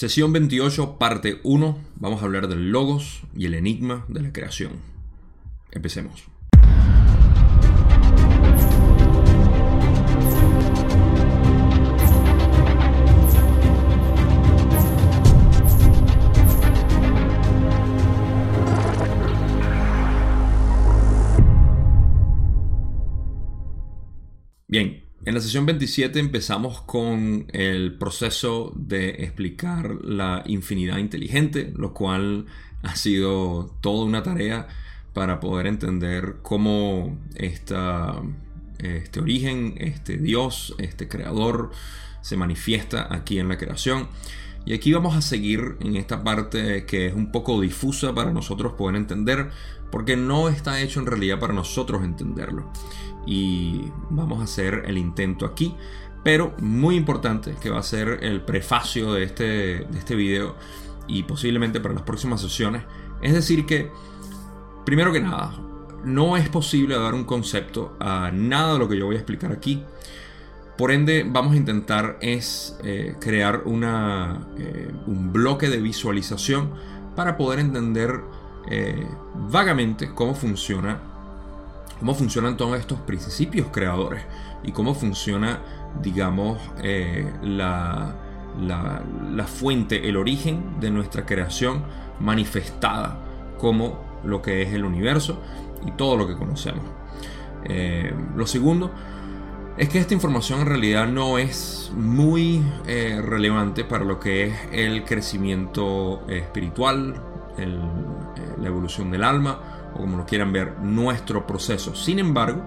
Sesión 28, parte 1. Vamos a hablar del logos y el enigma de la creación. Empecemos. Bien, en la sesión 27 empezamos con el proceso de explicar la infinidad inteligente, lo cual ha sido toda una tarea para poder entender cómo este origen, este Dios, este creador se manifiesta aquí en la creación. Y aquí vamos a seguir en esta parte que es un poco difusa para nosotros poder entender, porque no está hecho en realidad para nosotros entenderlo y vamos a hacer el intento aquí. Pero muy importante que va a ser el prefacio de este, de este video y posiblemente para las próximas sesiones. Es decir que, primero que nada, no es posible dar un concepto a nada de lo que yo voy a explicar aquí. Por ende, vamos a intentar es eh, crear una, eh, un bloque de visualización para poder entender eh, vagamente cómo funciona cómo funcionan todos estos principios creadores y cómo funciona, digamos, eh, la, la, fuente, el origen de nuestra creación manifestada como lo que es el universo y todo lo que conocemos. Eh, lo segundo es que esta información en realidad no es muy eh, relevante para lo que es el crecimiento espiritual, la evolución del alma o como lo quieran ver, nuestro proceso. Sin embargo,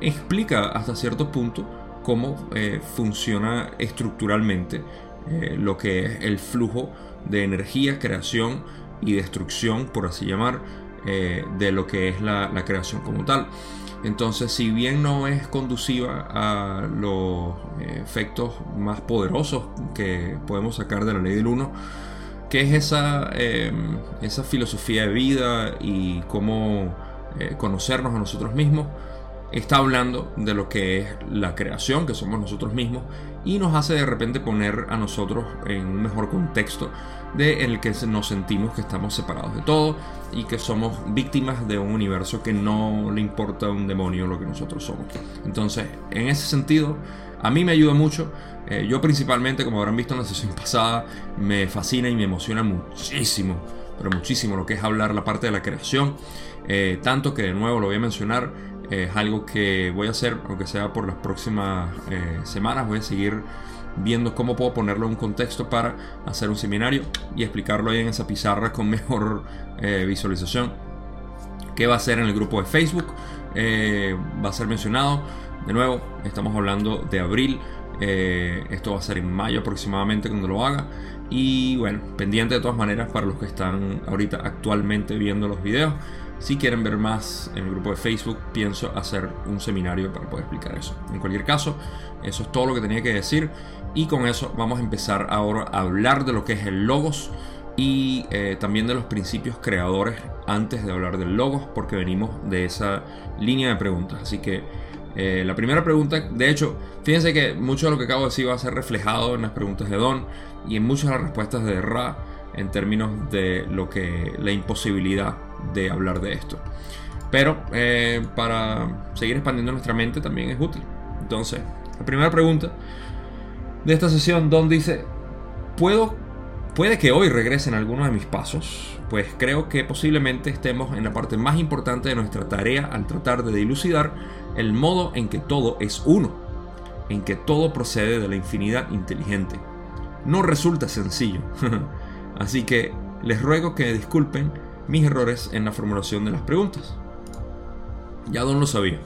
explica hasta cierto punto cómo eh, funciona estructuralmente eh, lo que es el flujo de energía, creación y destrucción, por así llamar, eh, de lo que es la, la, creación como tal. Entonces, si bien no es conduciva a los efectos más poderosos que podemos sacar de la ley del 1, qué es esa, em, esa filosofía de vida y cómo eh, conocernos a nosotros mismos, está hablando de lo que es la creación, que somos nosotros mismos, y nos hace de repente poner a nosotros en un mejor contexto de el que nos sentimos que estamos separados de todo y que somos víctimas de un universo que no le importa a un demonio lo que nosotros somos. Entonces, en ese sentido, a mí me ayuda mucho. Eh, yo principalmente, como habrán visto en la sesión pasada, me fascina y me emociona muchísimo, pero muchísimo lo que es hablar la parte de la creación. Eh, tanto que de nuevo lo voy a mencionar, eh, es algo que voy a hacer, aunque sea por las próximas semanas, voy a seguir viendo cómo puedo ponerlo en un contexto para hacer un seminario y explicarlo ahí en esa pizarra con mejor visualización. ¿Qué va a ser en el grupo de Facebook? va a ser mencionado de nuevo, estamos hablando de abril. Eh, esto va a ser en mayo aproximadamente cuando lo haga. Y bueno, pendiente de todas maneras para los que están ahorita actualmente viendo los videos. Si quieren ver más en el grupo de Facebook, pienso hacer un seminario para poder explicar eso. En cualquier caso, eso es todo lo que tenía que decir. Y con eso vamos a empezar ahora a hablar de lo que es el logos y eh, también de los principios creadores antes de hablar del logos, porque venimos de esa línea de preguntas. Así que eh, la primera pregunta, de hecho, fíjense que mucho de lo que acabo de decir va a ser reflejado en las preguntas de Don y en muchas de las respuestas de Ra en términos de lo que la imposibilidad de hablar de esto. Pero eh, para seguir expandiendo nuestra mente también es útil. Entonces, la primera pregunta de esta sesión, Don dice, ¿puedo, puede que hoy regresen algunos de mis pasos? Pues creo que posiblemente estemos en la parte más importante de nuestra tarea al tratar de dilucidar el modo en que todo es uno, en que todo procede de la infinidad inteligente. No resulta sencillo, así que les ruego que disculpen mis errores en la formulación de las preguntas. Ya Don lo sabía.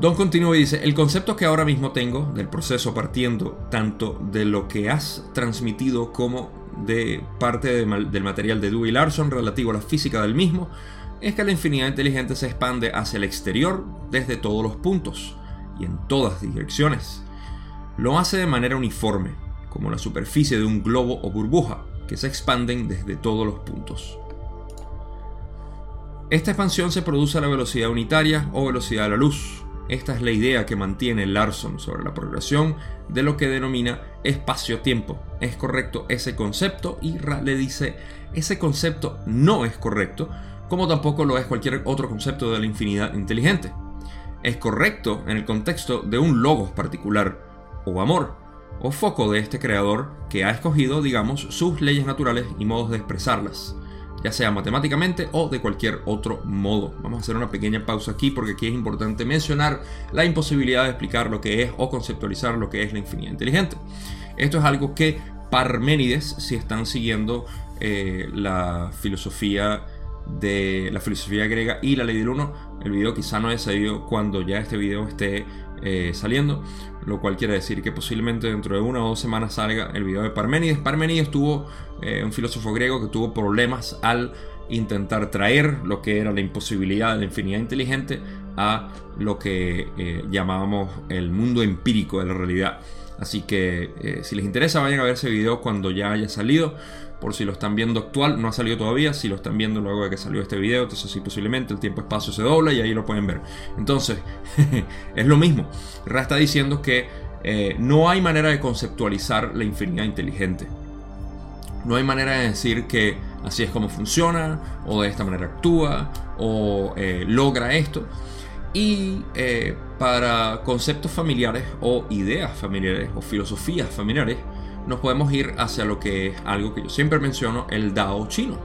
Don continúa y dice, el concepto que ahora mismo tengo del proceso partiendo tanto de lo que has transmitido como de parte del material de Dewey Larson relativo a la física del mismo, es que la infinidad inteligente se expande hacia el exterior desde todos los puntos y en todas direcciones. Lo hace de manera uniforme, como la superficie de un globo o burbuja, que se expanden desde todos los puntos. Esta expansión se produce a la velocidad unitaria o velocidad de la luz, esta es la idea que mantiene Larson sobre la progresión de lo que denomina espacio-tiempo. ¿Es correcto ese concepto? Y Ra le dice, ese concepto no es correcto, como tampoco lo es cualquier otro concepto de la infinidad inteligente. Es correcto en el contexto de un logos particular, o amor, o foco de este creador que ha escogido, digamos, sus leyes naturales y modos de expresarlas ya sea matemáticamente o de cualquier otro modo. Vamos a hacer una pequeña pausa aquí porque aquí es importante mencionar la imposibilidad de explicar lo que es o conceptualizar lo que es la infinidad inteligente. Esto es algo que Parménides, si están siguiendo eh, la filosofía de la filosofía griega y la ley del uno, el video quizá no haya salido cuando ya este video esté eh, saliendo, lo cual quiere decir que posiblemente dentro de una o dos semanas salga el video de Parménides. Parménides tuvo eh, un filósofo griego que tuvo problemas al intentar traer lo que era la imposibilidad de la infinidad inteligente a lo que eh, llamábamos el mundo empírico de la realidad. Así que si les interesa vayan a ver ese video cuando ya haya salido por si lo están viendo actual, no ha salido todavía, si lo están viendo luego de que salió este video, entonces posiblemente el tiempo-espacio se dobla y ahí lo pueden ver. Entonces, es lo mismo. Ra está diciendo que eh, no hay manera de conceptualizar la infinidad inteligente. No hay manera de decir que así es como funciona, o de esta manera actúa, o eh, logra esto. Y eh, para conceptos familiares o ideas familiares o filosofías familiares, nos podemos ir hacia lo que es algo que yo siempre menciono, el Dao chino.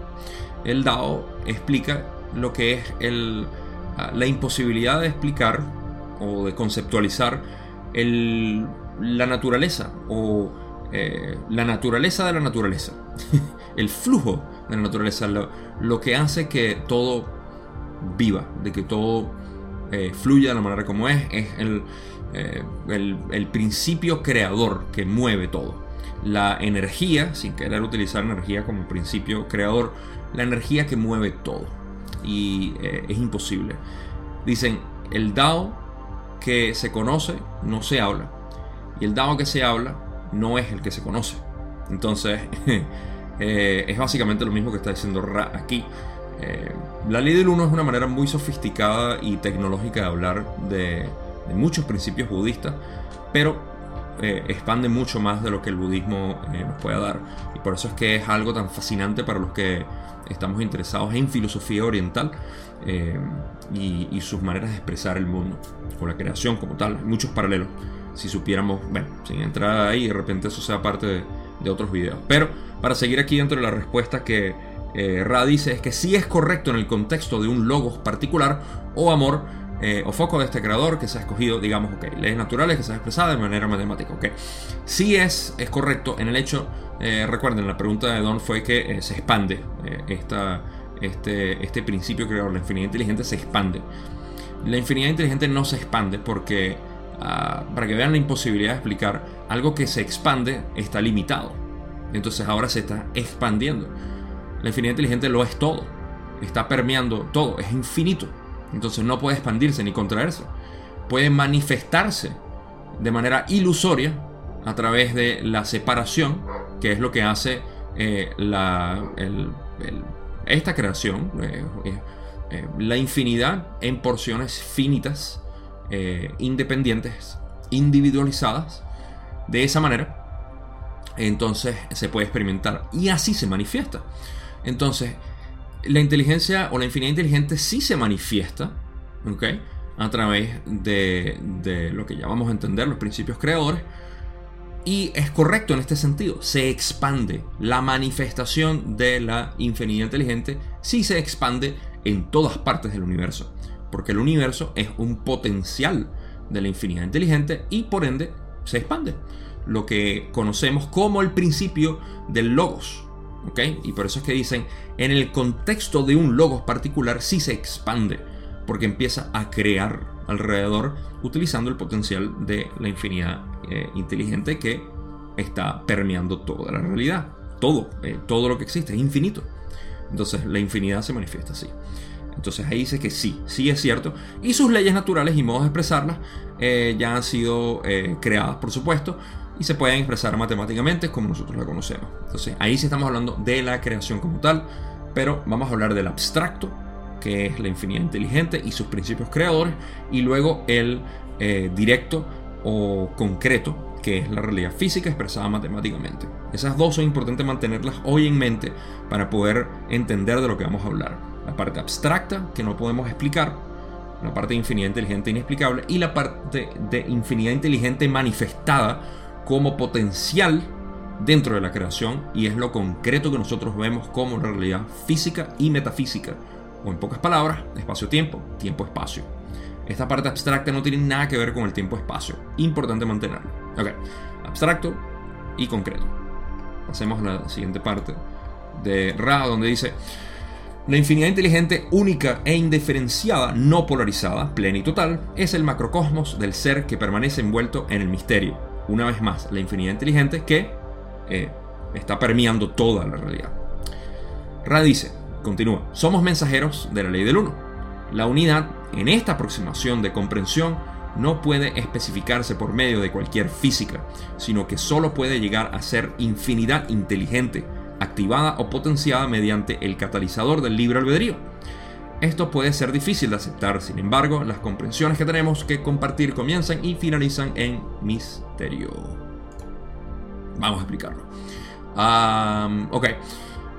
El Dao explica lo que es ah, la imposibilidad de explicar o de conceptualizar la naturaleza o eh, la naturaleza de la naturaleza, el flujo de la naturaleza, lo, que hace que todo viva, de que todo eh, fluya de la manera como es, es el, eh, el principio creador que mueve todo la energía, sin querer utilizar energía como principio creador, la energía que mueve todo. Y eh, es imposible. Dicen, el Dao que se conoce no se habla. Y el Dao que se habla no es el que se conoce. Entonces, eh, es básicamente lo mismo que está diciendo Ra aquí. Eh, la ley del uno es una manera muy sofisticada y tecnológica de hablar de, de muchos principios budistas, pero eh, expande mucho más de lo que el budismo eh, nos puede dar. Y por eso es que es algo tan fascinante para los que estamos interesados en filosofía oriental eh, y, sus maneras de expresar el mundo, o la creación como tal. Muchos paralelos. Si supiéramos, bueno, sin entrar ahí, de repente eso sea parte de, otros videos. Pero para seguir aquí dentro de la respuesta que Ra dice es que si es correcto en el contexto de un logos particular o amor, eh, o foco de este creador que se ha escogido, digamos, ok, leyes naturales que se ha expresado de manera matemática, ok. Si es, es correcto en el hecho, eh, recuerden, la pregunta de Don fue que eh, se expande esta, este, este principio creador, la infinidad inteligente se expande. La infinidad inteligente no se expande porque, ah, para que vean la imposibilidad de explicar, algo que se expande está limitado. Entonces ahora se está expandiendo. La infinidad inteligente lo es todo, está permeando todo, es infinito. Entonces no puede expandirse ni contraerse. Puede manifestarse de manera ilusoria a través de la separación, que es lo que hace eh, esta creación, eh, eh, la infinidad en porciones finitas, independientes, individualizadas. De esa manera, entonces se puede experimentar y así se manifiesta. Entonces, la inteligencia o la infinidad inteligente sí se manifiesta, ¿ok? A través de, de lo que a entender, los principios creadores. Y es correcto en este sentido, se expande. La manifestación de la infinidad inteligente sí se expande en todas partes del universo. Porque el universo es un potencial de la infinidad inteligente y por ende se expande. Lo que conocemos como el principio del logos. Y por eso es que dicen, en el contexto de un logos particular sí se expande, porque empieza a crear alrededor utilizando el potencial de la infinidad eh, inteligente que está permeando toda la realidad. Todo, eh, todo lo que existe es infinito. Entonces la infinidad se manifiesta así. Entonces ahí dice que sí, sí es cierto. Y sus leyes naturales y modos de expresarlas eh, ya han sido creadas, por supuesto, y se pueden expresar matemáticamente como nosotros la conocemos. Entonces ahí sí estamos hablando de la creación como tal, pero vamos a hablar del abstracto que es la infinidad inteligente y sus principios creadores, y luego el eh, directo o concreto, que es la realidad física expresada matemáticamente. Esas dos son importantes mantenerlas hoy en mente para poder entender de lo que vamos a hablar. La parte abstracta, que no podemos explicar, la parte de infinidad inteligente inexplicable, y la parte de infinidad inteligente manifestada como potencial dentro de la creación y es lo concreto que nosotros vemos como realidad física y metafísica, o en pocas palabras, espacio-tiempo, tiempo-espacio. Esta parte abstracta no tiene nada que ver con el tiempo-espacio, importante mantenerlo. Ok, abstracto y concreto. Pasemos a la siguiente parte de Ra, donde dice, la infinidad inteligente única e indiferenciada, no polarizada, plena y total, es el macrocosmos del ser que permanece envuelto en el misterio. Una vez más, la infinidad inteligente que eh, está permeando toda la realidad. Ra dice, continúa, somos mensajeros de la ley del uno. La unidad en esta aproximación de comprensión no puede especificarse por medio de cualquier física, sino que solo puede llegar a ser infinidad inteligente, activada o potenciada mediante el catalizador del libre albedrío. Esto puede ser difícil de aceptar, sin embargo, las comprensiones que tenemos que compartir comienzan y finalizan en misterio. Vamos a explicarlo. ok.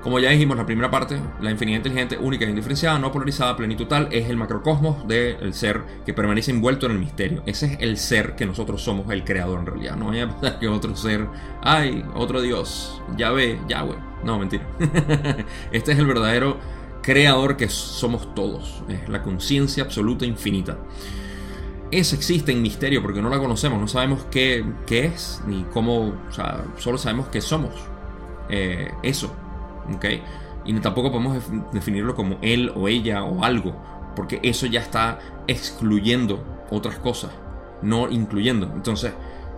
Como ya dijimos, la primera parte, la infinidad inteligente, única e indiferenciada, no polarizada, plenitud total, es el macrocosmos del ser que permanece envuelto en el misterio. Ese es el ser que nosotros somos, el creador en realidad. No hay que otro ser, ay, otro Dios, Yahvé, Yahweh. No, mentira. este es el verdadero creador que somos todos. Es la conciencia absoluta infinita. Esa existe en misterio porque no la conocemos, no sabemos qué, qué es ni cómo, o sea, solo sabemos que somos. Eh, eso, ¿ok? Y tampoco podemos definirlo como él o ella o algo, porque eso ya está excluyendo otras cosas, no incluyendo. Entonces,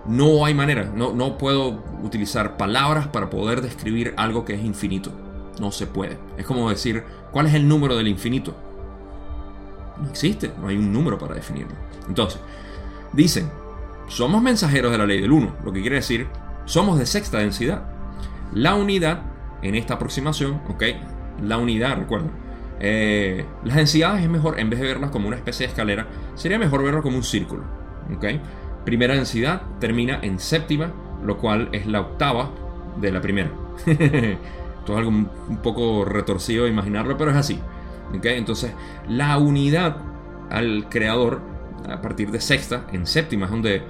no hay manera, no, no puedo utilizar palabras para poder describir algo que es infinito. No se puede. Es como decir, ¿cuál es el número del infinito? No existe, no hay un número para definirlo. Entonces, dicen, somos mensajeros de la ley del 1, lo que quiere decir, somos de sexta densidad. La unidad en esta aproximación, ¿ok? La unidad, recuerda. Eh, las densidades es mejor, en vez de verlas como una especie de escalera, sería mejor verlo como un círculo, ¿ok? Primera densidad termina en séptima, lo cual es la octava de la primera. Esto es algo un poco retorcido de imaginarlo, pero es así. Entonces, la unidad al creador, a partir de sexta, en séptima, es donde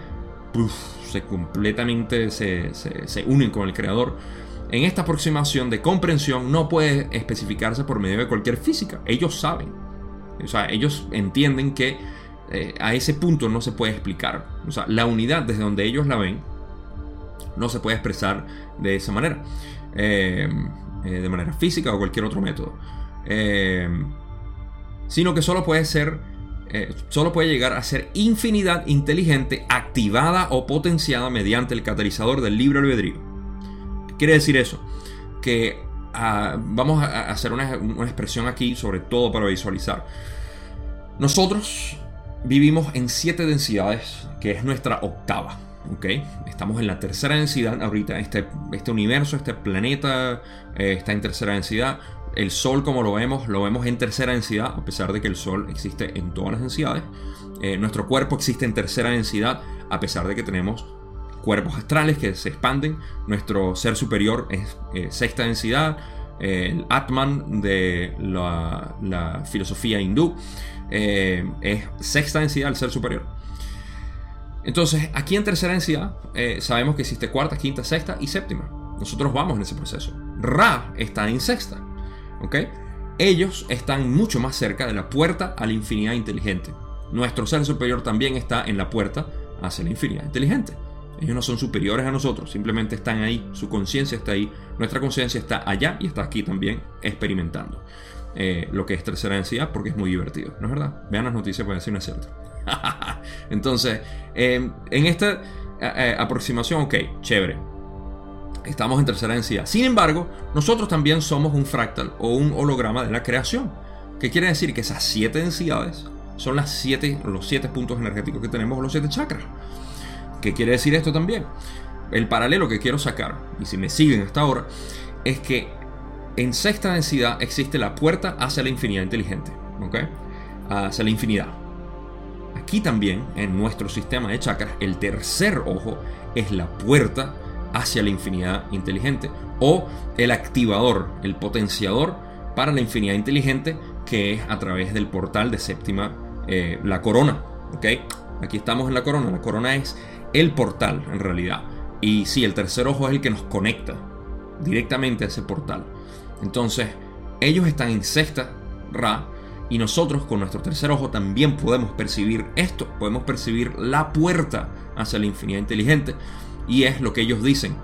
se completamente se, se, se unen con el creador en esta aproximación de comprensión no puede especificarse por medio de cualquier física. Ellos saben. O sea, ellos entienden que eh, a ese punto no se puede explicar. O sea, la unidad desde donde ellos la ven no se puede expresar de esa manera. Eh, eh, de manera física o cualquier otro método. sino que solo puede ser solo puede llegar a ser infinidad inteligente activada o potenciada mediante el catalizador del libre albedrío. Quiere decir eso, que ah, vamos a hacer una, expresión aquí, sobre todo para visualizar. Nosotros vivimos en siete densidades, que es nuestra octava. ¿Ok? Estamos en la tercera densidad ahorita. Este, este universo, este planeta eh, está en tercera densidad. El Sol, como lo vemos, lo vemos en tercera densidad, a pesar de que el Sol existe en todas las densidades. Eh, nuestro cuerpo existe en tercera densidad, a pesar de que tenemos cuerpos astrales que se expanden. Nuestro ser superior es eh, sexta densidad. el Atman de la, filosofía hindú eh, es sexta densidad, el ser superior. Entonces, aquí en tercera densidad eh, sabemos que existe cuarta, quinta, sexta y séptima. Nosotros vamos en ese proceso. Ra está en sexta. ¿Ok? Ellos están mucho más cerca de la puerta a la infinidad inteligente. Nuestro ser superior también está en la puerta hacia la infinidad inteligente. Ellos no son superiores a nosotros, simplemente están ahí, su conciencia está ahí, nuestra conciencia está allá y está aquí también experimentando eh, lo que es tercera densidad porque es muy divertido, ¿no es verdad? Vean las noticias para decir una cierta. Entonces, em, en esta eh, eh, aproximación, ok, chévere. Estamos en tercera densidad. Sin embargo, nosotros también somos un fractal o un holograma de la creación. ¿Qué quiere decir? Que esas siete densidades son las siete, los siete puntos energéticos que tenemos, los siete chakras. ¿Qué quiere decir esto también? El paralelo que quiero sacar, y si me siguen hasta ahora, es que en sexta densidad existe la puerta hacia la infinidad inteligente. ¿ok? Hacia la infinidad. Aquí también, en nuestro sistema de chakras, el tercer ojo es la puerta hacia la infinidad inteligente o el activador, el potenciador para la infinidad inteligente que es a través del portal de séptima, eh, la corona. ¿ok? Aquí estamos en la corona. La corona es el portal en realidad. Y sí, el tercer ojo es el que nos conecta directamente a ese portal. Entonces, ellos están en sexta Ra y nosotros con nuestro tercer ojo también podemos percibir esto, podemos percibir la puerta hacia la infinidad inteligente y es lo que ellos dicen.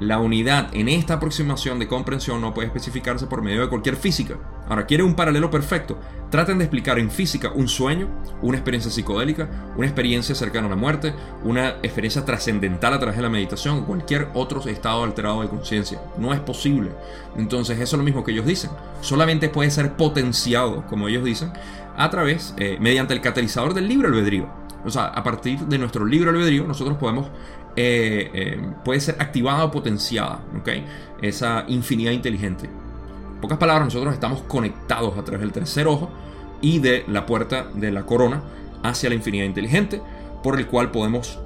La unidad en esta aproximación de comprensión no puede especificarse por medio de cualquier física. Ahora, ¿quiere un paralelo perfecto? Traten de explicar en física un sueño, una experiencia psicodélica, una experiencia cercana a la muerte, una experiencia trascendental a través de la meditación o cualquier otro estado alterado de conciencia. No es posible. Entonces, eso es lo mismo que ellos dicen. Solamente puede ser potenciado, como ellos dicen, a través, eh, mediante el catalizador del libre albedrío. O sea, a partir de nuestro libre albedrío, nosotros podemos eh, eh, puede ser activada o potenciada, ¿ok? Esa infinidad inteligente. En pocas palabras, nosotros estamos conectados a través del tercer ojo y de la puerta de la corona hacia la infinidad inteligente, por el cual podemos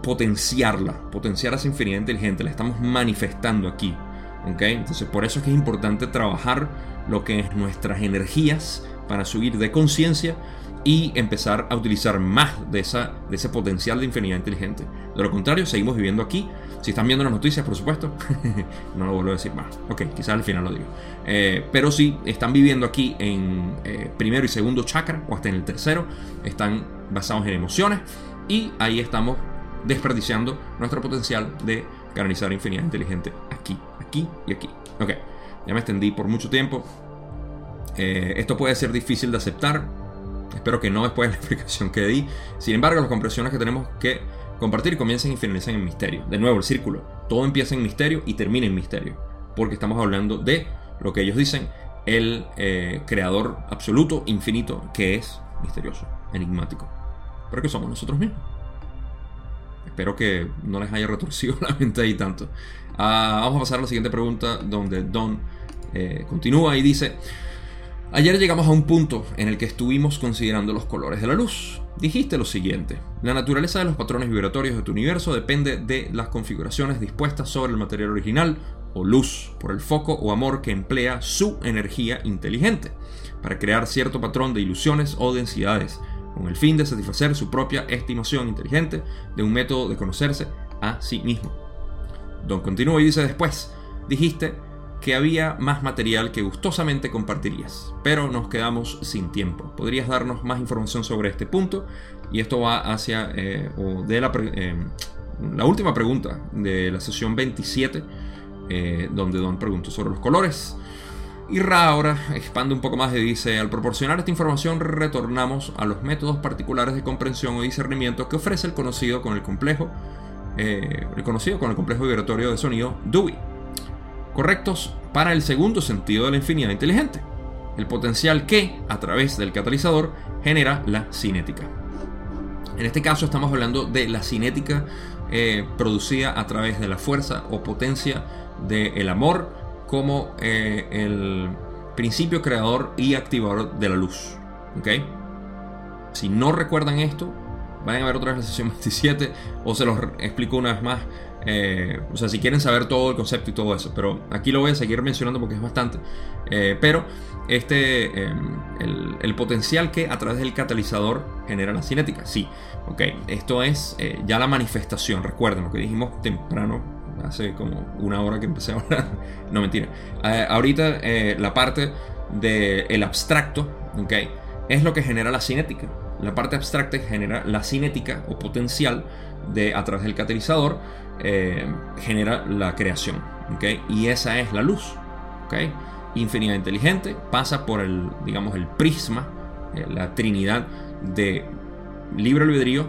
potenciarla, potenciar esa infinidad inteligente, la estamos manifestando aquí. ¿ok? Entonces por eso es que es importante trabajar lo que es nuestras energías para subir de conciencia y empezar a utilizar más de, esa, de ese potencial de infinidad inteligente. De lo contrario, seguimos viviendo aquí. Si están viendo las noticias, por supuesto, no lo vuelvo a decir más. Ok, quizás al final lo digo. Eh, pero si están viviendo aquí en eh, primero y segundo chakra, o hasta en el tercero, están basados en emociones y ahí estamos desperdiciando nuestro potencial de canalizar infinidad inteligente aquí, aquí y aquí. Ok, ya me extendí por mucho tiempo. Eh, esto puede ser difícil de aceptar, Espero que no después de la explicación que di. Sin embargo, las comprensiones que tenemos que compartir comienzan y finalizan en misterio. De nuevo, el círculo. Todo empieza en misterio y termina en misterio. Porque estamos hablando de lo que ellos dicen, el eh, creador absoluto, infinito, que es misterioso, enigmático. Pero que somos nosotros mismos. Espero que no les haya retorcido la mente ahí tanto. Ah, vamos a pasar a la siguiente pregunta, donde Don eh, continúa y dice... Ayer llegamos a un punto en el que estuvimos considerando los colores de la luz. Dijiste lo siguiente, la naturaleza de los patrones vibratorios de tu universo depende de las configuraciones dispuestas sobre el material original o luz, por el foco o amor que emplea su energía inteligente, para crear cierto patrón de ilusiones o densidades, con el fin de satisfacer su propia estimación inteligente de un método de conocerse a sí mismo. Don continúa y dice después, dijiste que había más material que gustosamente compartirías, pero nos quedamos sin tiempo. ¿Podrías darnos más información sobre este punto? Y esto va hacia eh, de la, eh, la, última pregunta de la sesión 27, eh, donde Don preguntó sobre los colores. Y Ra ahora expande un poco más y dice, al proporcionar esta información retornamos a los métodos particulares de comprensión o discernimiento que ofrece el conocido con el complejo, el conocido con el complejo vibratorio de sonido Dewey correctos para el segundo sentido de la infinidad inteligente, el potencial que, a través del catalizador, genera la cinética. En este caso estamos hablando de la cinética eh, producida a través de la fuerza o potencia del amor como eh, el principio creador y activador de la luz. ¿Okay? Si no recuerdan esto, vayan a ver otra vez la sesión 27 o se los explico una vez más eh, o sea, si quieren saber todo el concepto y todo eso. Pero aquí lo voy a seguir mencionando porque es bastante. Eh, pero este, em, el, potencial que a través del catalizador genera la cinética. Sí, ok. Esto es eh, ya la manifestación. Recuerden lo que dijimos temprano. Hace como una hora que empecé a hablar. no, mentira. ahorita la parte del abstracto, ok, es lo que genera la cinética. La parte abstracta genera la cinética o potencial de, a través del catalizador eh, genera la creación. Y esa es la luz. ¿okay? Infinidad inteligente pasa por el, digamos, el prisma, eh, la trinidad de libre albedrío,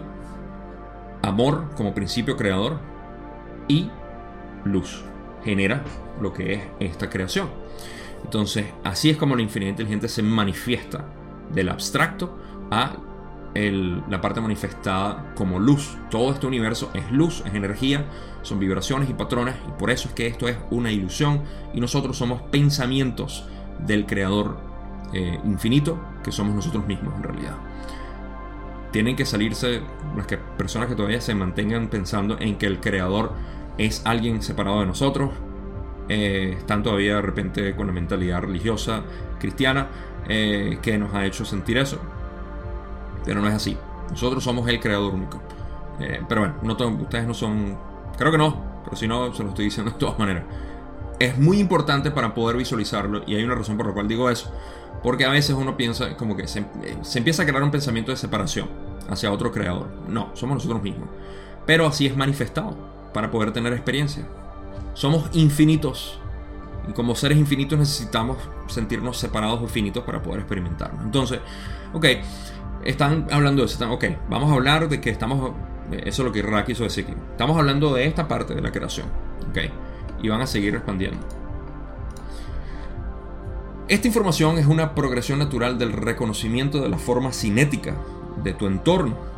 amor como principio creador y luz. Genera lo que es esta creación. Entonces, así es como la infinidad inteligente se manifiesta del abstracto a la parte manifestada como luz. Todo este universo es luz, es energía, son vibraciones y patrones y por eso es que esto es una ilusión y nosotros somos pensamientos del creador eh, infinito que somos nosotros mismos en realidad. Tienen que salirse las que, personas que todavía se mantengan pensando en que el creador es alguien separado de nosotros, eh, están todavía de repente con la mentalidad religiosa cristiana eh, que nos ha hecho sentir eso. Pero no es así. Nosotros somos el creador único. Eh, pero bueno, no ustedes no son... Creo que no, pero si no, se lo estoy diciendo de todas maneras. Es muy importante para poder visualizarlo y hay una razón por la cual digo eso. Porque a veces uno piensa como que se, se empieza a crear un pensamiento de separación hacia otro creador. No, somos nosotros mismos. Pero así es manifestado para poder tener experiencia. Somos infinitos. Y como seres infinitos necesitamos sentirnos separados o finitos para poder experimentarnos. Entonces, ok, están hablando de eso. Están, ok, vamos a hablar de que estamos. Eso es lo que Ra quiso decir aquí. Estamos hablando de esta parte de la creación. Ok, y van a seguir expandiendo. Esta información es una progresión natural del reconocimiento de la forma cinética de tu entorno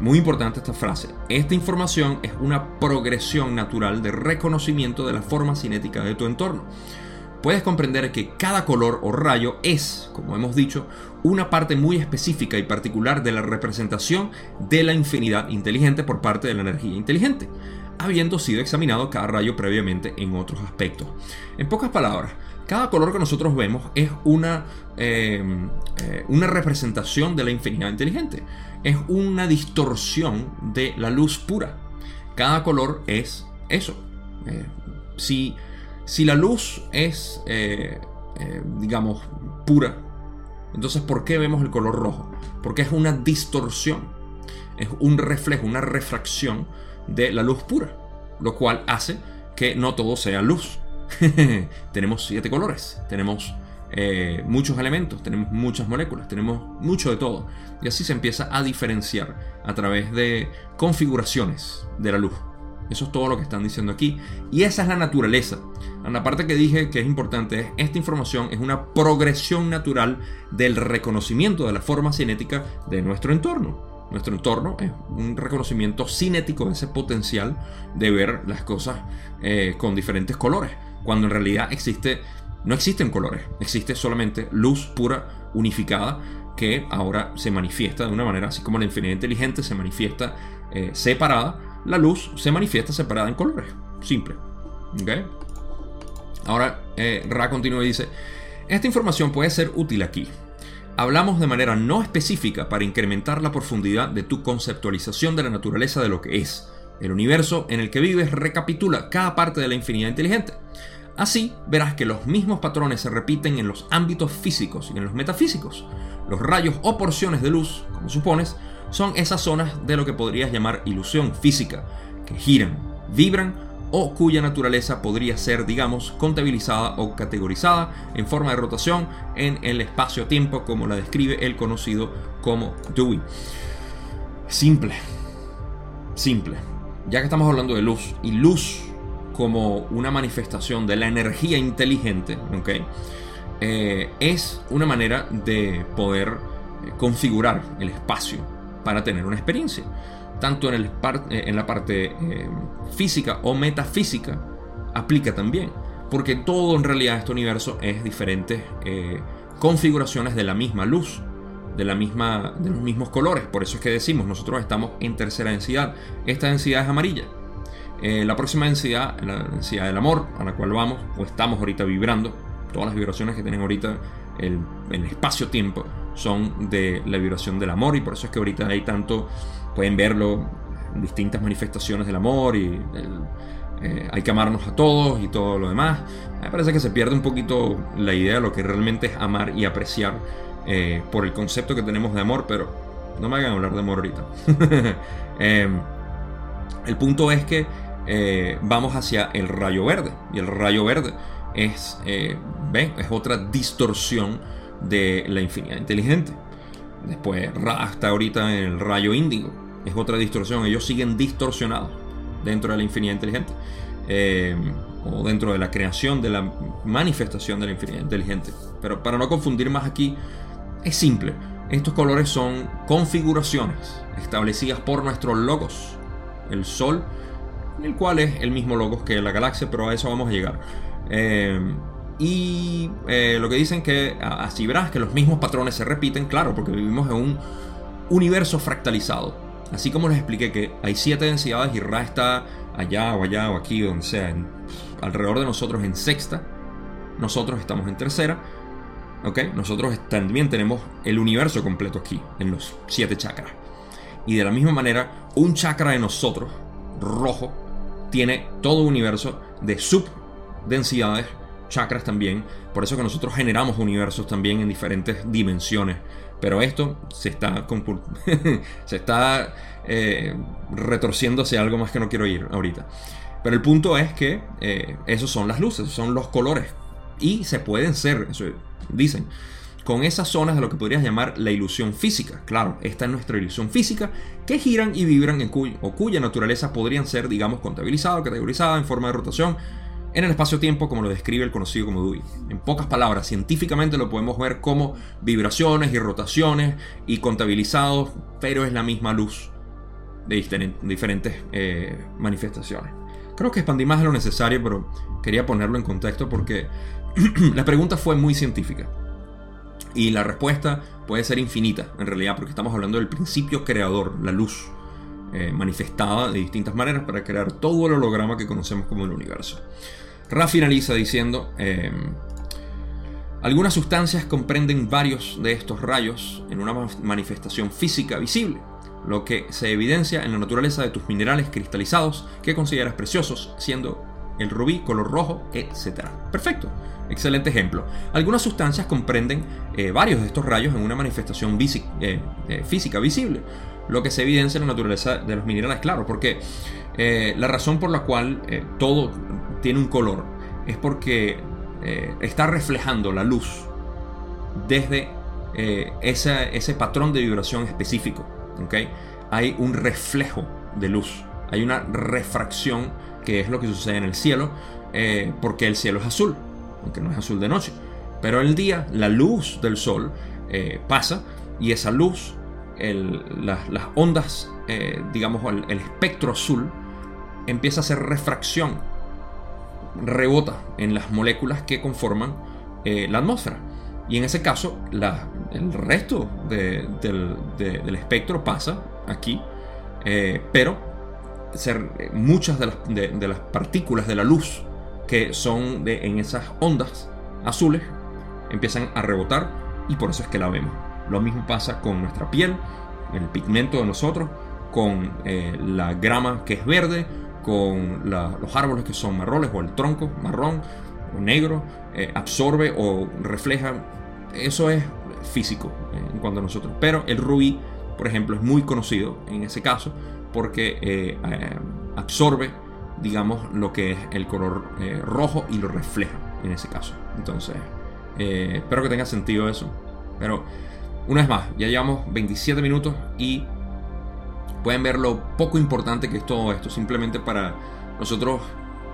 muy importante esta frase. Esta información es una progresión natural de reconocimiento de la forma cinética de tu entorno. Puedes comprender que cada color o rayo es, como hemos dicho, una parte muy específica y particular de la representación de la infinidad inteligente por parte de la energía inteligente, habiendo sido examinado cada rayo previamente en otros aspectos. En pocas palabras, cada color que nosotros vemos es una, eh, eh, una representación de la infinidad inteligente es una distorsión de la luz pura. Cada color es eso. Eh, si, si, la luz es, eh, eh, digamos, pura, entonces ¿por qué vemos el color rojo? Porque es una distorsión, es un reflejo, una refracción de la luz pura, lo cual hace que no todo sea luz. tenemos siete colores, tenemos eh, muchos elementos, tenemos muchas moléculas, tenemos mucho de todo. Y así se empieza a diferenciar a través de configuraciones de la luz. Eso es todo lo que están diciendo aquí. Y esa es la naturaleza. La parte que dije que es importante es, esta información es una progresión natural del reconocimiento de la forma cinética de nuestro entorno. Nuestro entorno es un reconocimiento cinético de ese potencial de ver las cosas eh, con diferentes colores, cuando en realidad existe no existen colores, existe solamente luz pura, unificada, que ahora se manifiesta de una manera, así como la infinidad inteligente se manifiesta eh, separada, la luz se manifiesta separada en colores. Simple. Ahora, eh, Ra continúa y dice, esta información puede ser útil aquí. Hablamos de manera no específica para incrementar la profundidad de tu conceptualización de la naturaleza de lo que es. El universo en el que vives recapitula cada parte de la infinidad inteligente. Así verás que los mismos patrones se repiten en los ámbitos físicos y en los metafísicos. Los rayos o porciones de luz, como supones, son esas zonas de lo que podrías llamar ilusión física, que giran, vibran o cuya naturaleza podría ser, digamos, contabilizada o categorizada en forma de rotación en el espacio-tiempo como la describe el conocido como Dewey. Simple, simple. Ya que estamos hablando de luz, y luz como una manifestación de la energía inteligente, eh, es una manera de poder eh, configurar el espacio para tener una experiencia, tanto en, el eh, en la parte física o metafísica, aplica también, porque todo en realidad este universo es diferentes configuraciones de la misma luz, de, la misma, de los mismos colores, por eso es que decimos, nosotros estamos en tercera densidad, esta densidad es amarilla, eh, la próxima densidad, la densidad del amor, a la cual vamos o estamos ahorita vibrando, todas las vibraciones que tienen ahorita el, el espacio-tiempo son de la vibración del amor y por eso es que ahorita hay tanto, pueden verlo, distintas manifestaciones del amor y eh, hay que amarnos a todos y todo lo demás. Me parece que se pierde un poquito la idea de lo que realmente es amar y apreciar eh, por el concepto que tenemos de amor, pero no me hagan hablar de amor ahorita. el punto es que eh, vamos hacia el rayo verde. Y el rayo verde es, eh, es otra distorsión de la infinidad inteligente. Después, hasta ahorita en el rayo índigo es otra distorsión. Ellos siguen distorsionados dentro de la infinidad inteligente. Eh, o dentro de la creación de la manifestación de la infinidad inteligente. Pero para no confundir más aquí, es simple. Estos colores son configuraciones establecidas por nuestros logos. El Sol el cual es el mismo logo que la galaxia, pero a eso vamos a llegar. Eh, y eh, lo que dicen que así verás que los mismos patrones se repiten, claro, porque vivimos en un universo fractalizado. Así como les expliqué que hay siete densidades y Ra está allá o allá o aquí, donde sea, alrededor de nosotros en sexta, nosotros estamos en tercera. ¿Ok? Nosotros también tenemos el universo completo aquí, en los siete chakras. Y de la misma manera, un chakra de nosotros, rojo, tiene todo un universo de subdensidades, chakras también. Por eso que nosotros generamos universos también en diferentes dimensiones. Pero esto se está, se está eh, retorciendo hacia algo más que no quiero ir ahorita. Pero el punto es que eh, esos son las luces, son los colores. Y se pueden ser, dicen, con esas zonas de lo que podrías llamar la ilusión física. Claro, esta es nuestra ilusión física que giran y vibran en o cuya naturaleza podrían ser, digamos, contabilizada categorizada en forma de rotación en el espacio-tiempo como lo describe el conocido como Dewey. En pocas palabras, científicamente lo podemos ver como vibraciones y rotaciones y contabilizados, pero es la misma luz de diferentes eh, manifestaciones. Creo que expandí más de lo necesario, pero quería ponerlo en contexto porque la pregunta fue muy científica. Y la respuesta puede ser infinita, en realidad, porque estamos hablando del principio creador, la luz, eh, manifestada de distintas maneras para crear todo el holograma que conocemos como el universo. Ra finaliza diciendo, em, algunas sustancias comprenden varios de estos rayos en una manifestación física visible, lo que se evidencia en la naturaleza de tus minerales cristalizados que consideras preciosos, siendo el rubí color rojo, etc. Perfecto, excelente ejemplo. Algunas sustancias comprenden eh, varios de estos rayos en una manifestación eh, física visible, lo que se evidencia en la naturaleza de los minerales, claro, porque la razón por la cual todo tiene un color es porque está reflejando la luz desde ese patrón de vibración específico. ¿okay? Hay un reflejo de luz, hay una refracción que es lo que sucede en el cielo, eh, porque el cielo es azul, aunque no es azul de noche. Pero el día, la luz del sol eh, pasa y esa luz, las ondas, eh, digamos, el, espectro azul, empieza a hacer refracción, rebota en las moléculas que conforman la atmósfera. Y en ese caso, el resto del, espectro pasa aquí, pero ser eh, muchas de las, partículas de la luz que son en esas ondas azules empiezan a rebotar y por eso es que la vemos. Lo mismo pasa con nuestra piel, el pigmento de nosotros, con eh, la grama que es verde, con los árboles que son marrones o el tronco marrón o negro, eh, absorbe o refleja. Eso es físico en cuanto a nosotros. Pero el rubí, por ejemplo, es muy conocido en ese caso porque eh, eh, absorbe, digamos, lo que es el color eh, rojo y lo refleja en ese caso. Entonces, espero que tenga sentido eso. Pero, una vez más, ya llevamos 27 minutos y pueden ver lo poco importante que es todo esto, simplemente para nosotros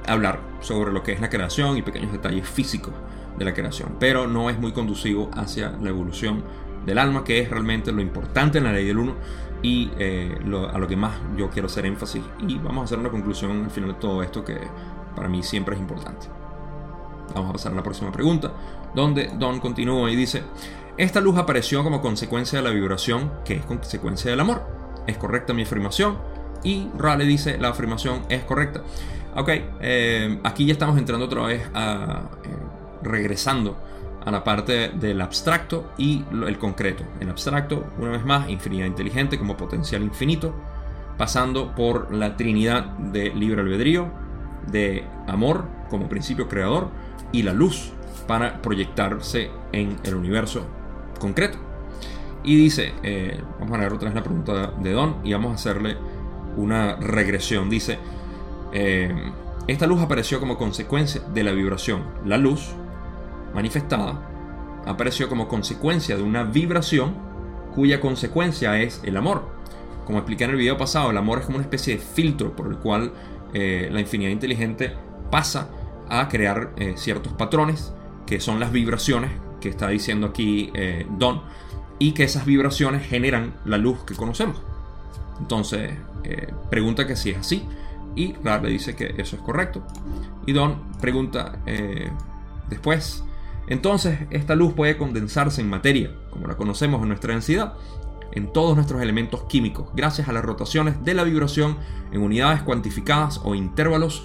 hablar sobre lo que es la creación y pequeños detalles físicos de la creación, pero no es muy conducivo hacia la evolución del alma, que es realmente lo importante en la ley del uno y eh, a lo que más yo quiero hacer énfasis. Y vamos a hacer una conclusión al final de todo esto que para mí siempre es importante. Vamos a pasar a la próxima pregunta, donde Don continúa y dice, esta luz apareció como consecuencia de la vibración, que es consecuencia del amor. ¿Es correcta mi afirmación? Y Ra le dice, la afirmación es correcta. Ok, eh, aquí ya estamos entrando otra vez a... Eh, regresando a la parte del abstracto y el concreto. El abstracto, una vez más, infinidad inteligente como potencial infinito, pasando por la trinidad de libre albedrío, de amor como principio creador y la luz para proyectarse en el universo concreto. Y dice, eh, vamos a leer otra vez la pregunta de Don y vamos a hacerle una regresión. Dice, eh, esta luz apareció como consecuencia de la vibración. La luz manifestada apareció como consecuencia de una vibración cuya consecuencia es el amor. Como expliqué en el video pasado, el amor es como una especie de filtro por el cual eh, la infinidad inteligente pasa a crear ciertos patrones que son las vibraciones que está diciendo aquí eh, Don y que esas vibraciones generan la luz que conocemos. Entonces, pregunta que si es así y Ra le dice que eso es correcto. Y Don pregunta después. Entonces, esta luz puede condensarse en materia, como la conocemos en nuestra densidad, en todos nuestros elementos químicos, gracias a las rotaciones de la vibración en unidades cuantificadas o intervalos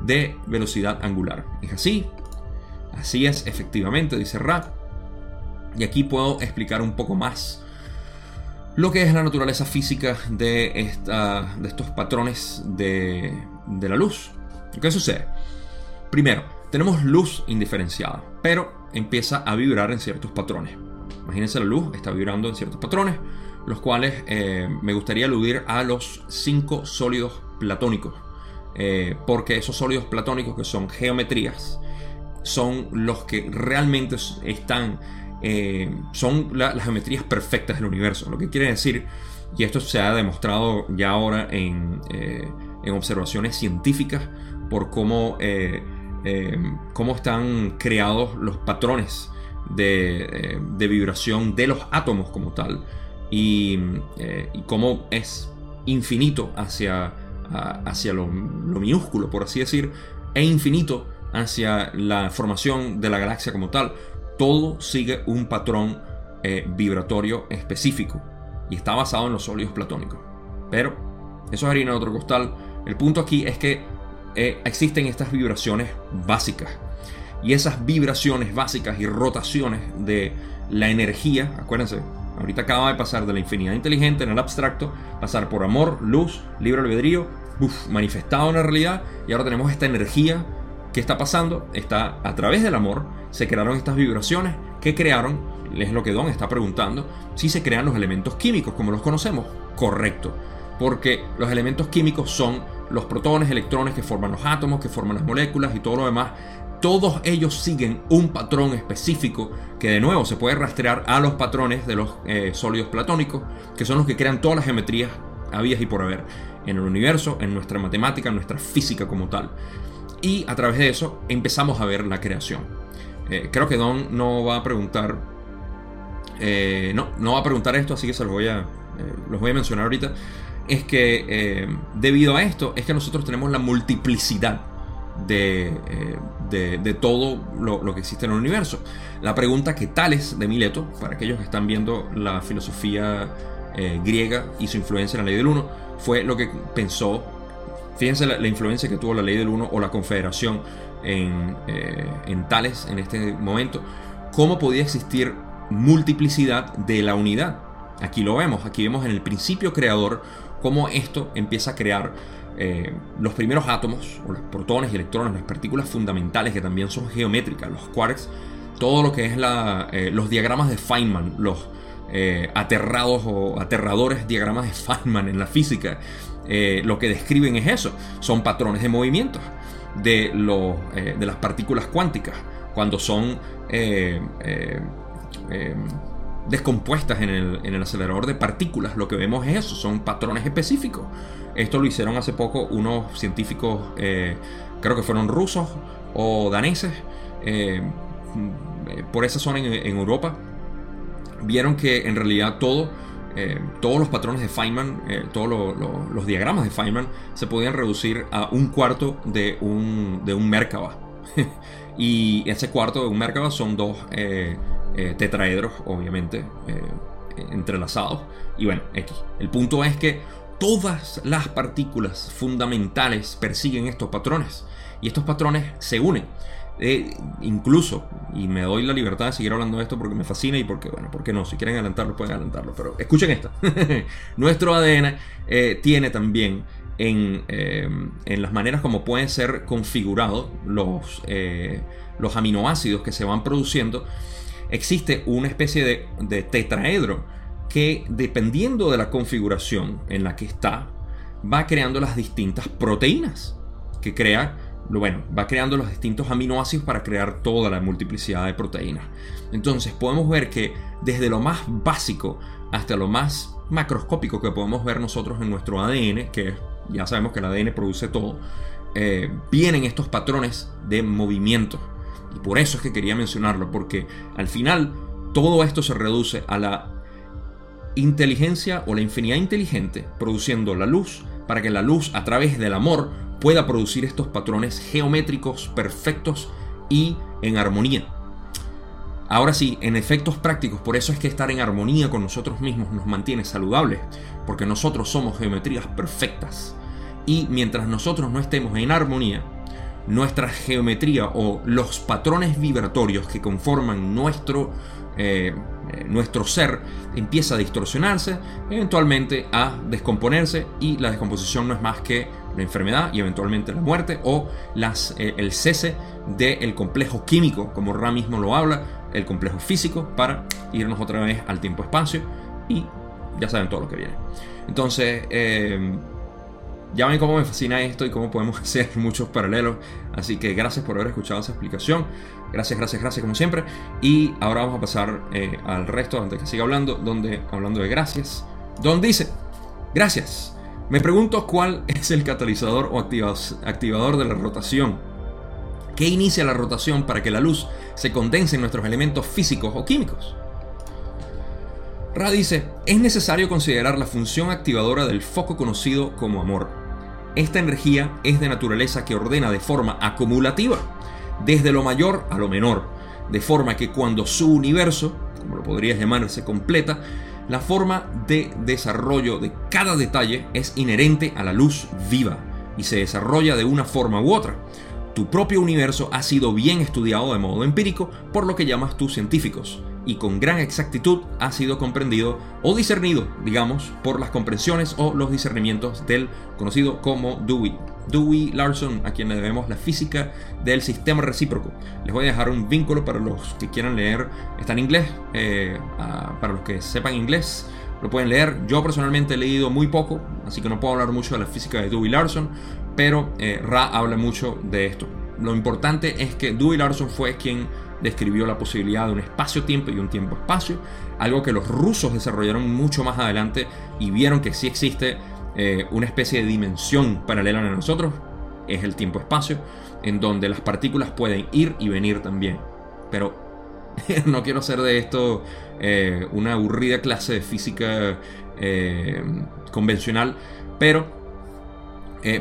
de velocidad angular. ¿Es así? Así es, efectivamente, dice Ra. Y aquí puedo explicar un poco más lo que es la naturaleza física de, esta, de estos patrones de, la luz. ¿Qué sucede? Primero, tenemos luz indiferenciada, pero empieza a vibrar en ciertos patrones. Imagínense la luz, está vibrando en ciertos patrones, los cuales eh, me gustaría aludir a los cinco sólidos platónicos. Eh, porque esos sólidos platónicos que son geometrías son los que realmente están eh, son las geometrías perfectas del universo. Lo que quiere decir y esto se ha demostrado ya ahora en, en observaciones científicas por cómo Em, cómo están creados los patrones de, eh, vibración de los átomos como tal y, eh, cómo es infinito hacia, hacia lo, minúsculo, por así decir, e infinito hacia la formación de la galaxia como tal. Todo sigue un patrón eh, vibratorio específico y está basado en los sólidos platónicos. Pero eso es harina de otro costal. El punto aquí es que eh, existen estas vibraciones básicas. Y esas vibraciones básicas y rotaciones de la energía, acuérdense, ahorita acaba de pasar de la infinidad inteligente en el abstracto, pasar por amor, luz, libre albedrío, manifestado en la realidad, y ahora tenemos esta energía que está pasando, está a través del amor, se crearon estas vibraciones que crearon, es lo que Don está preguntando, si se crean los elementos químicos como los conocemos. Correcto, porque los elementos químicos son los protones, electrones que forman los átomos, que forman las moléculas y todo lo demás, todos ellos siguen un patrón específico que de nuevo se puede rastrear a los patrones de los eh, sólidos platónicos, que son los que crean todas las geometrías habidas y por haber en el universo, en nuestra matemática, en nuestra física como tal. Y a través de eso empezamos a ver la creación. Eh, creo que Don no va a preguntar, eh, no, no va a preguntar esto, así que se los voy a, los voy a mencionar ahorita es que eh, debido a esto es que nosotros tenemos la multiplicidad de, eh, todo lo, que existe en el universo. La pregunta que Tales de Mileto, para aquellos que están viendo la filosofía eh, griega y su influencia en la ley del uno, fue lo que pensó, fíjense la, influencia que tuvo la ley del uno o la confederación en, en Tales en este momento, cómo podía existir multiplicidad de la unidad. Aquí lo vemos, aquí vemos en el principio creador cómo esto empieza a crear eh, los primeros átomos, o los protones y electrones, las partículas fundamentales que también son geométricas, los quarks, todo lo que es eh, los diagramas de Feynman, los eh, aterrados o aterradores diagramas de Feynman en la física, lo que describen es eso, son patrones de movimiento de, de las partículas cuánticas, cuando son descompuestas en el, acelerador de partículas. Lo que vemos es eso, son patrones específicos. Esto lo hicieron hace poco unos científicos, eh, creo que fueron rusos o daneses, eh, por esa zona en, Europa. Vieron que en realidad todo, eh, todos los patrones de Feynman, todos los diagramas de Feynman, se podían reducir a un cuarto de un, de un Merkaba. y ese cuarto de un Merkaba son dos eh, tetraedros, obviamente, eh, entrelazados. Y bueno, X. El punto es que todas las partículas fundamentales persiguen estos patrones. Y estos patrones se unen. Eh, incluso, y me doy la libertad de seguir hablando de esto porque me fascina y porque, bueno, porque no, si quieren adelantarlo, pueden adelantarlo. Pero escuchen esto. Nuestro ADN tiene también en, en, las maneras como pueden ser configurados los, los aminoácidos que se van produciendo existe una especie de, tetraedro que dependiendo de la configuración en la que está, va creando las distintas proteínas que crea, bueno, va creando los distintos aminoácidos para crear toda la multiplicidad de proteínas. Entonces podemos ver que desde lo más básico hasta lo más macroscópico que podemos ver nosotros en nuestro ADN, que ya sabemos que el ADN produce todo, eh, vienen estos patrones de movimiento y por eso es que quería mencionarlo, porque al final todo esto se reduce a la inteligencia o la infinidad inteligente produciendo la luz para que la luz a través del amor pueda producir estos patrones geométricos perfectos y en armonía. Ahora sí, en efectos prácticos, por eso es que estar en armonía con nosotros mismos nos mantiene saludables, porque nosotros somos geometrías perfectas. Y mientras nosotros no estemos en armonía, nuestra geometría o los patrones vibratorios que conforman nuestro, eh, eh, nuestro ser empieza a distorsionarse, eventualmente a descomponerse y la descomposición no es más que la enfermedad y eventualmente la muerte o las, eh, el cese del complejo químico, como Ra mismo lo habla, el complejo físico, para irnos otra vez al tiempo-espacio y ya saben todo lo que viene. Entonces, ya ven cómo me fascina esto y cómo podemos hacer muchos paralelos. Así que gracias por haber escuchado esa explicación. Gracias, gracias, gracias como siempre. Y ahora vamos a pasar eh, al resto antes que siga hablando, donde hablando de gracias. Don dice, gracias. Me pregunto cuál es el catalizador o activador de la rotación. ¿Qué inicia la rotación para que la luz se condense en nuestros elementos físicos o químicos? Ra dice, es necesario considerar la función activadora del foco conocido como amor. Esta energía es de naturaleza que ordena de forma acumulativa, desde lo mayor a lo menor, de forma que cuando su universo, como lo podrías llamar, se completa, la forma de desarrollo de cada detalle es inherente a la luz viva y se desarrolla de una forma u otra. Tu propio universo ha sido bien estudiado de modo empírico por lo que llamas tus científicos y con gran exactitud ha sido comprendido o discernido, digamos, por las comprensiones o los discernimientos del conocido como Dewey. Dewey Larson, a quien le debemos la física del sistema recíproco. Les voy a dejar un vínculo para los que quieran leer. Está en inglés, eh, para los que sepan inglés, lo pueden leer. Yo personalmente he leído muy poco, así que no puedo hablar mucho de la física de Dewey Larson, pero eh, Ra habla mucho de esto. Lo importante es que Dewey Larson fue quien describió la posibilidad de un espacio-tiempo y un tiempo-espacio, algo que los rusos desarrollaron mucho más adelante y vieron que sí existe eh, una especie de dimensión paralela a nosotros, es el tiempo-espacio, en donde las partículas pueden ir y venir también. Pero no quiero hacer de esto eh, una aburrida clase de física eh, convencional, pero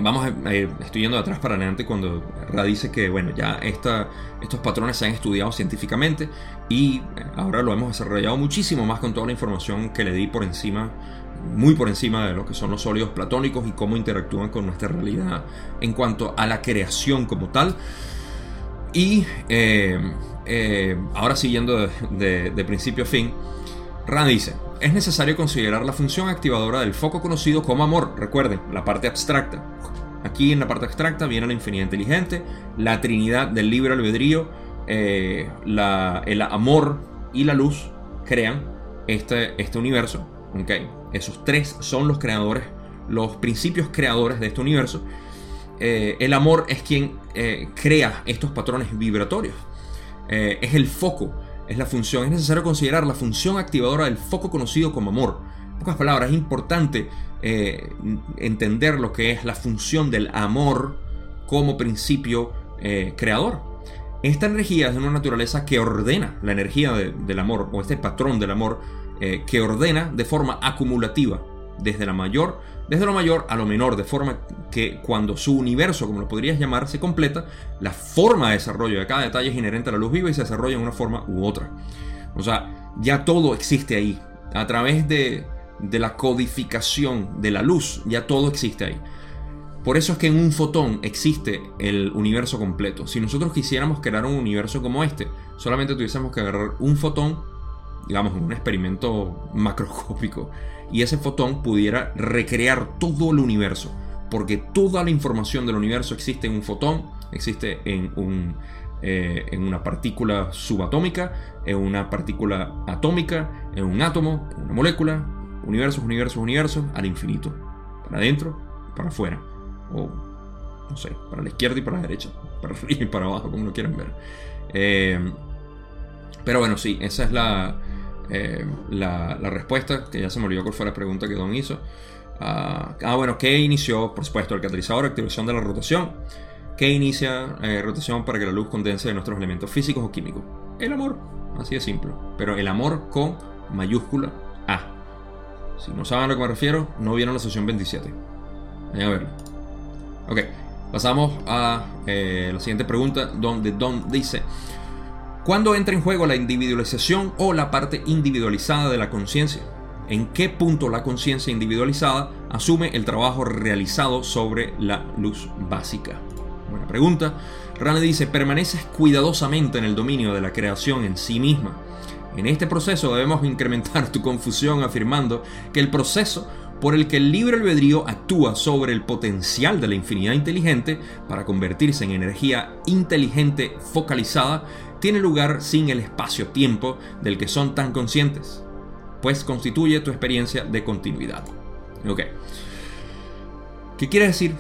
vamos a, estoy yendo de atrás para adelante cuando Ra dice que bueno, ya estos patrones se han estudiado científicamente y ahora lo hemos desarrollado muchísimo más con toda la información que le di por encima, muy por encima de lo que son los sólidos platónicos y cómo interactúan con nuestra realidad en cuanto a la creación como tal. Y eh, ahora siguiendo de, principio a fin, Ra dice, es necesario considerar la función activadora del foco conocido como amor. Recuerden, la parte abstracta. Aquí en la parte abstracta viene la infinidad inteligente, la trinidad del libre albedrío, eh, el amor y la luz crean este, este universo. ¿Okay? Esos tres son los creadores, los principios creadores de este universo. Eh, el amor es quien eh, crea estos patrones vibratorios. es el foco es la función. Es necesario considerar la función activadora del foco conocido como amor. En pocas palabras, es importante eh, entender lo que es la función del amor como principio eh, creador. Esta energía es una naturaleza que ordena la energía del amor, o este patrón del amor, eh, que ordena de forma acumulativa, desde la mayor desde lo mayor a lo menor, de forma que cuando su universo, como lo podrías llamar, se completa, la forma de desarrollo de cada detalle es inherente a la luz viva y se desarrolla en una forma u otra. O sea, ya todo existe ahí. A través de, de la codificación de la luz, ya todo existe ahí. Por eso es que en un fotón existe el universo completo. Si nosotros quisiéramos crear un universo como este, solamente tuviésemos que agarrar un fotón, digamos, un experimento macroscópico, y ese fotón pudiera recrear todo el universo. Porque toda la información del universo existe en un fotón, existe en, un, eh, en una partícula subatómica, en una partícula atómica, en un átomo, en una molécula, universos, universos, universos, al infinito. Para adentro, para afuera. O, no sé, para la izquierda y para la derecha. Para arriba y para abajo, como lo quieran ver. Eh, pero bueno, sí, esa es la, eh, la, respuesta, que ya se me olvidó cuál fue la pregunta que Don hizo. ah, ah bueno, ¿qué inició? Por supuesto, el catalizador, activación de la rotación. ¿Qué inicia eh, rotación para que la luz condense de nuestros elementos físicos o químicos? El amor, así de simple. Pero el amor con mayúscula A. Si no saben a lo que me refiero, no vieron la sesión 27. Vayan a verlo. Ok. Pasamos a eh, la siguiente pregunta, donde Don dice, ¿cuándo entra en juego la individualización o la parte individualizada de la conciencia? ¿En qué punto la conciencia individualizada asume el trabajo realizado sobre la luz básica? Buena pregunta. Rane dice, permaneces cuidadosamente en el dominio de la creación en sí misma. En este proceso debemos incrementar tu confusión afirmando que el proceso por el que el libre albedrío actúa sobre el potencial de la infinidad inteligente para convertirse en energía inteligente focalizada tiene lugar sin el espacio-tiempo del que son tan conscientes, pues constituye tu experiencia de continuidad. Ok. ¿Qué quiere decir?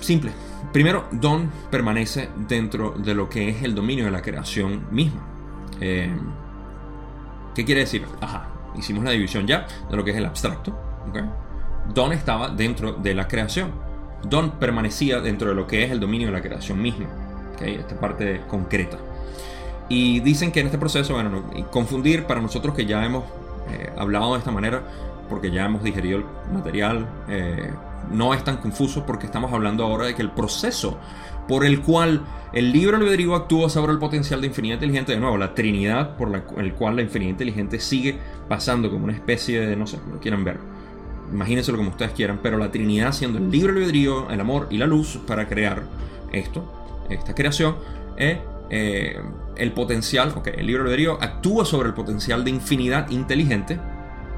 Simple. Primero, Don permanece dentro de lo que es el dominio de la creación misma. Eh, ¿Qué quiere decir? Ajá, hicimos la división ya de lo que es el abstracto. Don estaba dentro de la creación. Don permanecía dentro de lo que es el dominio de la creación misma. ¿okay? Esta parte concreta. Y dicen que en este proceso, bueno, confundir para nosotros que ya hemos eh, hablado de esta manera, porque ya hemos digerido el material, eh, no es tan confuso porque estamos hablando ahora de que el proceso por el cual el libro albedrío actúa sobre el potencial de infinidad inteligente, de nuevo, la trinidad por la, el cual la infinidad inteligente sigue pasando como una especie de, no sé, lo quieran ver, imagínenselo como ustedes quieran, pero la Trinidad siendo el libre albedrío, el amor y la luz para crear esto, esta creación, es eh, el potencial, ok, el libre albedrío actúa sobre el potencial de infinidad inteligente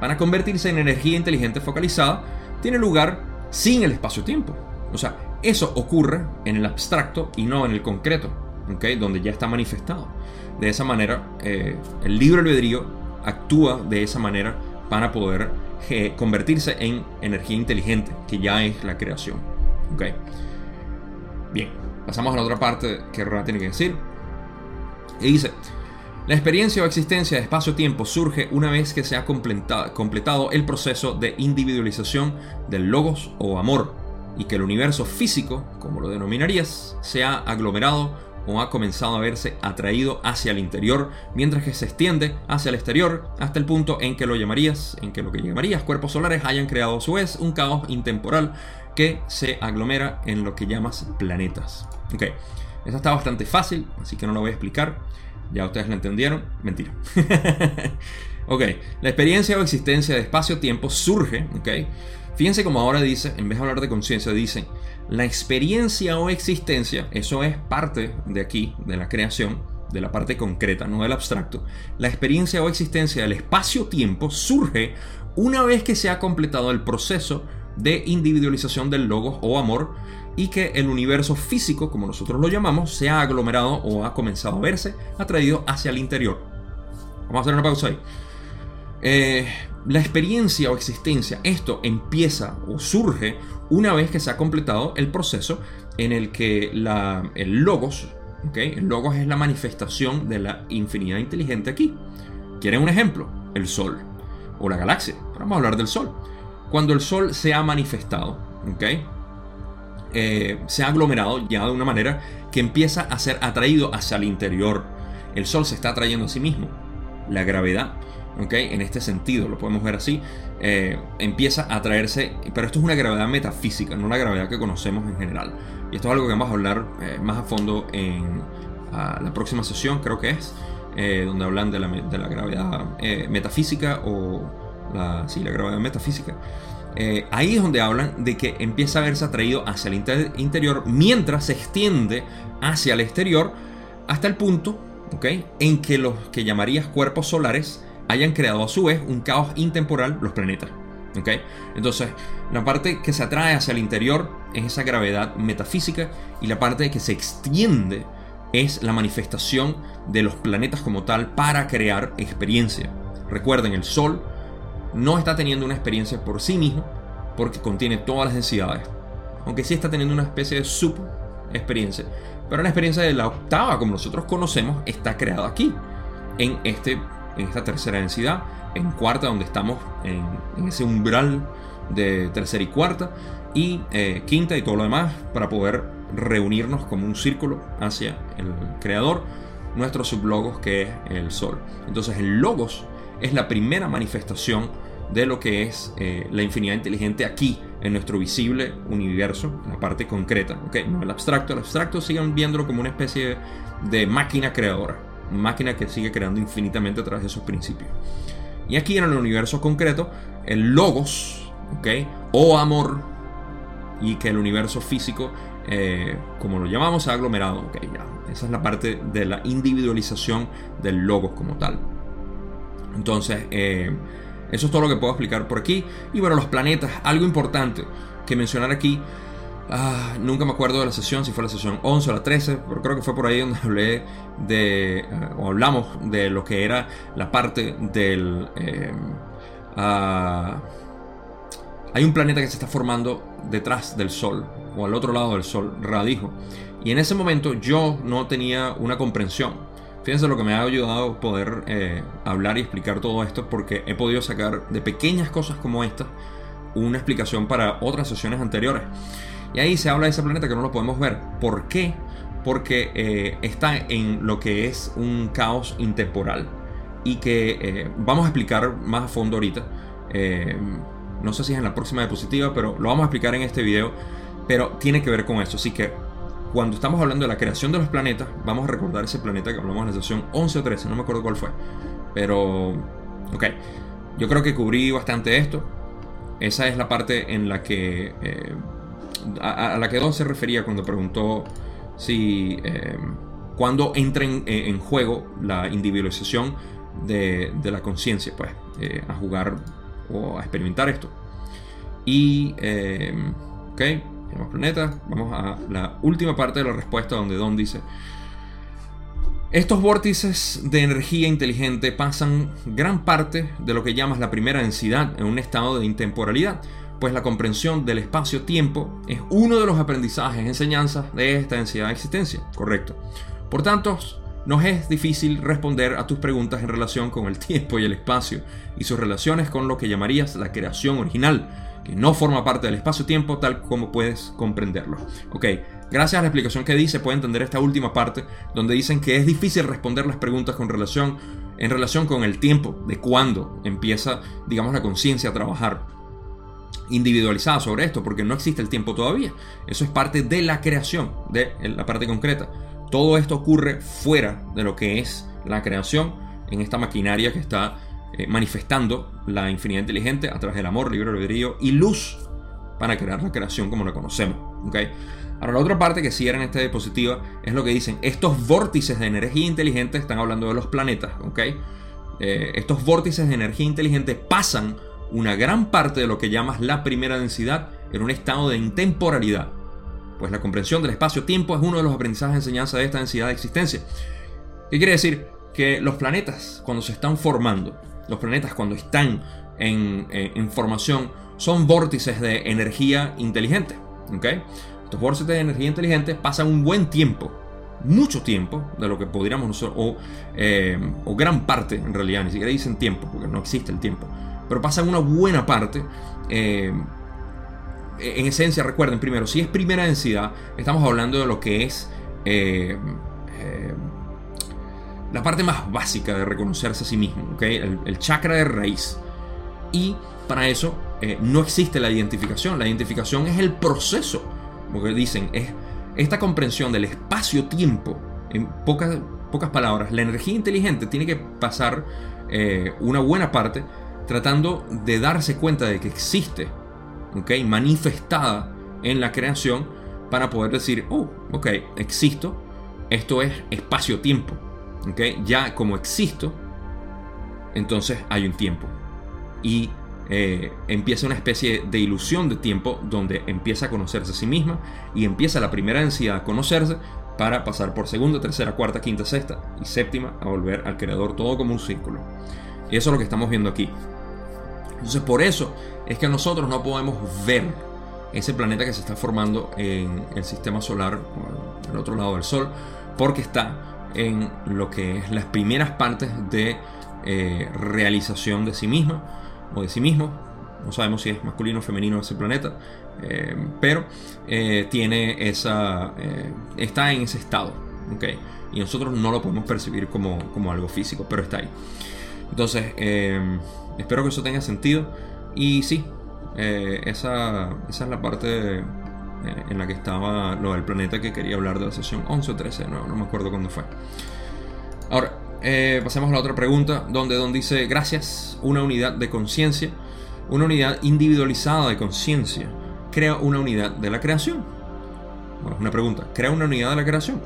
para convertirse en energía inteligente focalizada, tiene lugar sin el espacio-tiempo. O sea, eso ocurre en el abstracto y no en el concreto, ok, donde ya está manifestado. De esa manera, eh, el libre albedrío actúa de esa manera para poder convertirse en energía inteligente, que ya es la creación. ¿Ok? Bien, pasamos a la otra parte que Rana tiene que decir. Y dice, la experiencia o existencia de espacio-tiempo surge una vez que se ha completado el proceso de individualización del logos o amor y que el universo físico, como lo denominarías, se ha aglomerado o ha comenzado a verse atraído hacia el interior, mientras que se extiende hacia el exterior hasta el punto en que lo llamarías, en que lo que llamarías cuerpos solares hayan creado a su vez un caos intemporal que se aglomera en lo que llamas planetas. Ok, esa está bastante fácil, así que no lo voy a explicar. Ya ustedes lo entendieron. Mentira. ok, la experiencia o existencia de espacio-tiempo surge, ok. Fíjense como ahora dice, en vez de hablar de conciencia, dicen la experiencia o existencia, eso es parte de aquí, de la creación, de la parte concreta, no del abstracto. La experiencia o existencia del espacio-tiempo surge una vez que se ha completado el proceso de individualización del logos o amor y que el universo físico, como nosotros lo llamamos, se ha aglomerado o ha comenzado a verse atraído hacia el interior. Vamos a hacer una pausa ahí. Eh, la experiencia o existencia, esto empieza o surge una vez que se ha completado el proceso en el que la, el logos, el logos es la manifestación de la infinidad inteligente aquí. ¿Quieren un ejemplo? El Sol o la galaxia. Vamos a hablar del Sol. Cuando el Sol se ha manifestado, ¿okay? Eh, se ha aglomerado ya de una manera que empieza a ser atraído hacia el interior. El Sol se está atrayendo a sí mismo. La gravedad en este sentido, lo podemos ver así, eh, empieza a atraerse, pero esto es una gravedad metafísica, no la gravedad que conocemos en general. Y esto es algo que vamos a hablar eh, más a fondo en la próxima sesión, creo que es, donde hablan de la, gravedad metafísica o sí, la gravedad metafísica. Ahí es donde hablan de que empieza a verse atraído hacia el interior mientras se extiende hacia el exterior hasta el punto en que los que llamarías cuerpos solares hayan creado a su vez un caos intemporal los planetas. Entonces, la parte que se atrae hacia el interior es esa gravedad metafísica y la parte que se extiende es la manifestación de los planetas como tal para crear experiencia. Recuerden, el Sol no está teniendo una experiencia por sí mismo porque contiene todas las densidades. Aunque sí está teniendo una especie de sub experiencia. Pero la experiencia de la octava, como nosotros conocemos, está creada aquí, en este en esta tercera densidad, en cuarta donde estamos en, ese umbral de tercera y cuarta, y eh, quinta y todo lo demás para poder reunirnos como un círculo hacia el creador, nuestro sublogos que es el sol. Entonces el logos es la primera manifestación de lo que es eh, la infinidad inteligente aquí, en nuestro visible universo, la parte concreta, ¿ok? No el abstracto, el abstracto siguen viéndolo como una especie de máquina creadora, máquina que sigue creando infinitamente a través de esos principios. Y aquí en el universo concreto, el logos, ¿ok? O amor, y que el universo físico, eh, como lo llamamos, aglomerado, ¿ok? Ya, esa es la parte de la individualización del logos como tal. Entonces, eh, eso es todo lo que puedo explicar por aquí. Y bueno, los planetas, algo importante que mencionar aquí. Ah, nunca me acuerdo de la sesión, si fue la sesión 11 o la 13, pero creo que fue por ahí donde hablé de, eh, hablamos de lo que era la parte del... Eh, ah, hay un planeta que se está formando detrás del Sol, o al otro lado del Sol, radijo. Y en ese momento yo no tenía una comprensión Fíjense lo que me ha ayudado poder eh, hablar y explicar todo esto porque he podido sacar de pequeñas cosas como esta una explicación para otras sesiones anteriores. Y ahí se habla de ese planeta que no lo podemos ver. ¿Por qué? Porque eh, está en lo que es un caos intemporal y que eh, vamos a explicar más a fondo ahorita. no sé si es en la próxima diapositiva, pero lo vamos a explicar en este video. Pero tiene que ver con eso. Así que cuando estamos hablando de la creación de los planetas, vamos a recordar ese planeta que hablamos en la sesión 11 o 13, no me acuerdo cuál fue. Pero, ok, yo creo que cubrí bastante esto. Esa es la parte en la que, eh, a, la que Don se refería cuando preguntó si, eh, cuando entra en, juego la individualización de, la conciencia, pues, eh, a jugar o a experimentar esto. Y, ok planetas. Vamos a la última parte de la respuesta donde Don dice, estos vórtices de energía inteligente pasan gran parte de lo que llamas la primera densidad en un estado de intemporalidad, pues la comprensión del espacio-tiempo es uno de los aprendizajes, enseñanzas de esta densidad de existencia, correcto. Por tanto, nos es difícil responder a tus preguntas en relación con el tiempo y el espacio y sus relaciones con lo que llamarías la creación original, que no forma parte del espacio-tiempo tal como puedes comprenderlo. Ok, gracias a la explicación que dice, puede entender esta última parte, donde dicen que es difícil responder las preguntas en relación con el tiempo, de cuándo empieza, digamos, la conciencia a trabajar individualizada sobre esto, porque no existe el tiempo todavía. Eso es parte de la creación, de la parte concreta. Todo esto ocurre fuera de lo que es la creación en esta maquinaria que está eh, manifestando la infinidad inteligente a través del amor, libre albedrío y luz para crear la creación como la conocemos. ¿okay? Ahora, la otra parte que cierra en esta diapositiva es lo que dicen: estos vórtices de energía inteligente, están hablando de los planetas, ¿okay? Eh, estos vórtices de energía inteligente pasan una gran parte de lo que llamas la primera densidad en un estado de intemporalidad. Pues la comprensión del espacio-tiempo es uno de los aprendizajes de enseñanza de esta densidad de existencia. ¿Qué quiere decir? Que los planetas, cuando se están formando, los planetas cuando están eh, en, formación son vórtices de energía inteligente. ¿okay? Estos vórtices de energía inteligente pasan un buen tiempo, mucho tiempo, de lo que podríamos nosotros, o, eh, gran parte en realidad, ni siquiera dicen tiempo, porque no existe el tiempo, pero pasan una buena parte. Eh, en esencia, recuerden primero, si es primera densidad, estamos hablando de lo que es la parte más básica de reconocerse a sí mismo, ¿okay? el, chakra de raíz. Y para eso eh, no existe la identificación. La identificación es el proceso, como que dicen, es esta comprensión del espacio-tiempo. En pocas, pocas palabras, la energía inteligente tiene que pasar eh, una buena parte tratando de darse cuenta de que existe, ¿okay? manifestada en la creación, para poder decir, oh, ok, existo, esto es espacio-tiempo. Ya como existo, entonces hay un tiempo. Y eh, empieza una especie de ilusión de tiempo donde empieza a conocerse a sí misma y empieza la primera densidad a conocerse para pasar por segunda, tercera, cuarta, quinta, sexta y séptima a volver al creador todo como un círculo. Y eso es lo que estamos viendo aquí. Entonces por eso es que nosotros no podemos ver ese planeta que se está formando en el sistema solar, al otro lado del Sol, porque está en lo que es las primeras partes de eh, realización de sí misma o de sí mismo. No sabemos si es masculino o femenino ese planeta, eh, pero eh, tiene esa, está en ese estado. ¿okay? Y nosotros no lo podemos percibir como, como algo físico, pero está ahí. Entonces, espero que eso tenga sentido. Y sí, esa, esa, es la parte eh, en la que estaba lo del planeta que quería hablar de la sesión 11 o 13, no, no me acuerdo cuándo fue. Ahora, eh, pasemos a la otra pregunta, donde Don dice, gracias, una unidad de conciencia, una unidad individualizada de conciencia, crea una unidad de la creación. Bueno, una pregunta, ¿crea una unidad de la creación?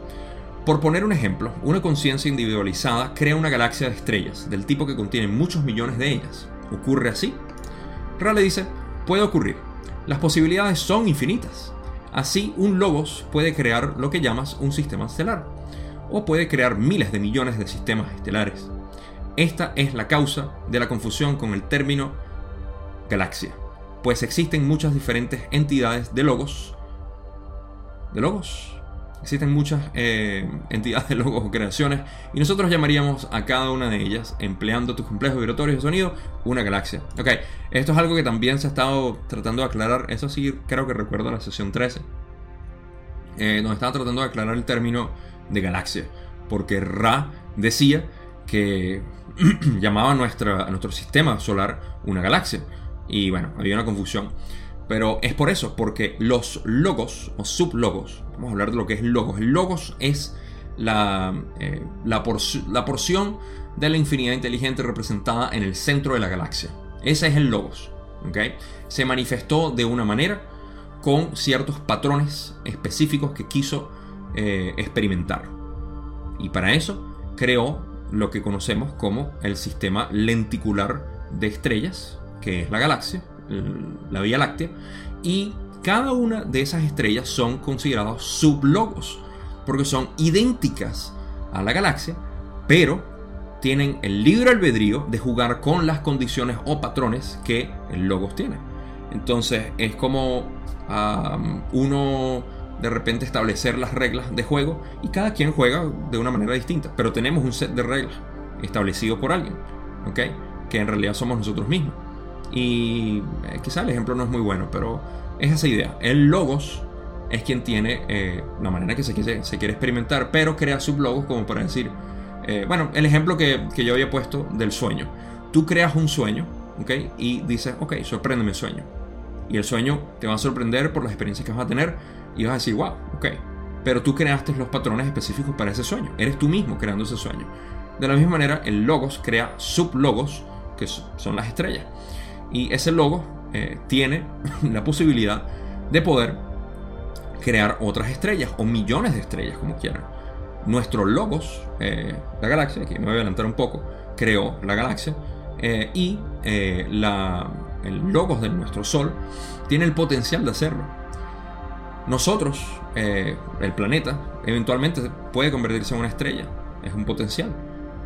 Por poner un ejemplo, una conciencia individualizada crea una galaxia de estrellas, del tipo que contiene muchos millones de ellas. ¿Ocurre así? Rale dice, puede ocurrir. Las posibilidades son infinitas. Así, un logos puede crear lo que llamas un sistema estelar, o puede crear miles de millones de sistemas estelares. Esta es la causa de la confusión con el término galaxia, pues existen muchas diferentes entidades de logos. ¿De logos? Existen muchas eh, entidades de logos o creaciones y nosotros llamaríamos a cada una de ellas, empleando tus complejos vibratorios de sonido, una galaxia. Ok, esto es algo que también se ha estado tratando de aclarar, eso sí creo que recuerdo la sesión 13, eh, donde estaba tratando de aclarar el término de galaxia, porque Ra decía que llamaba nuestra, a nuestro sistema solar una galaxia. Y bueno, había una confusión. Pero es por eso, porque los logos o sublogos, vamos a hablar de lo que es logos. El logos es la, eh, la, la, porción de la infinidad inteligente representada en el centro de la galaxia. Ese es el logos. ¿okay? Se manifestó de una manera con ciertos patrones específicos que quiso eh, experimentar. Y para eso creó lo que conocemos como el sistema lenticular de estrellas, que es la galaxia, la Vía Láctea, y cada una de esas estrellas son considerados sublogos, porque son idénticas a la galaxia, pero tienen el libre albedrío de jugar con las condiciones o patrones que el logos tiene. Entonces es como uno de repente establecer las reglas de juego y cada quien juega de una manera distinta, pero tenemos un set de reglas establecido por alguien, ¿ok? Que en realidad somos nosotros mismos. Y eh, quizá el ejemplo no es muy bueno, pero es esa idea. El logos es quien tiene eh, la manera que se quiere, experimentar, pero crea sublogos como para decir, eh, bueno, el ejemplo que, que, yo había puesto del sueño. Tú creas un sueño, ¿ok? Y dices, ok, sorpréndeme el sueño. Y el sueño te va a sorprender por las experiencias que vas a tener y vas a decir, wow, ok. Pero tú creaste los patrones específicos para ese sueño. Eres tú mismo creando ese sueño. De la misma manera, el logos crea sublogos, que son las estrellas. Y ese logo eh, tiene la posibilidad de poder crear otras estrellas o millones de estrellas, como quieran. Nuestro logos, eh, la galaxia, aquí me voy a adelantar un poco, creó la galaxia eh, y la, el logos de nuestro Sol tiene el potencial de hacerlo. Nosotros, el planeta, eventualmente puede convertirse en una estrella, es un potencial.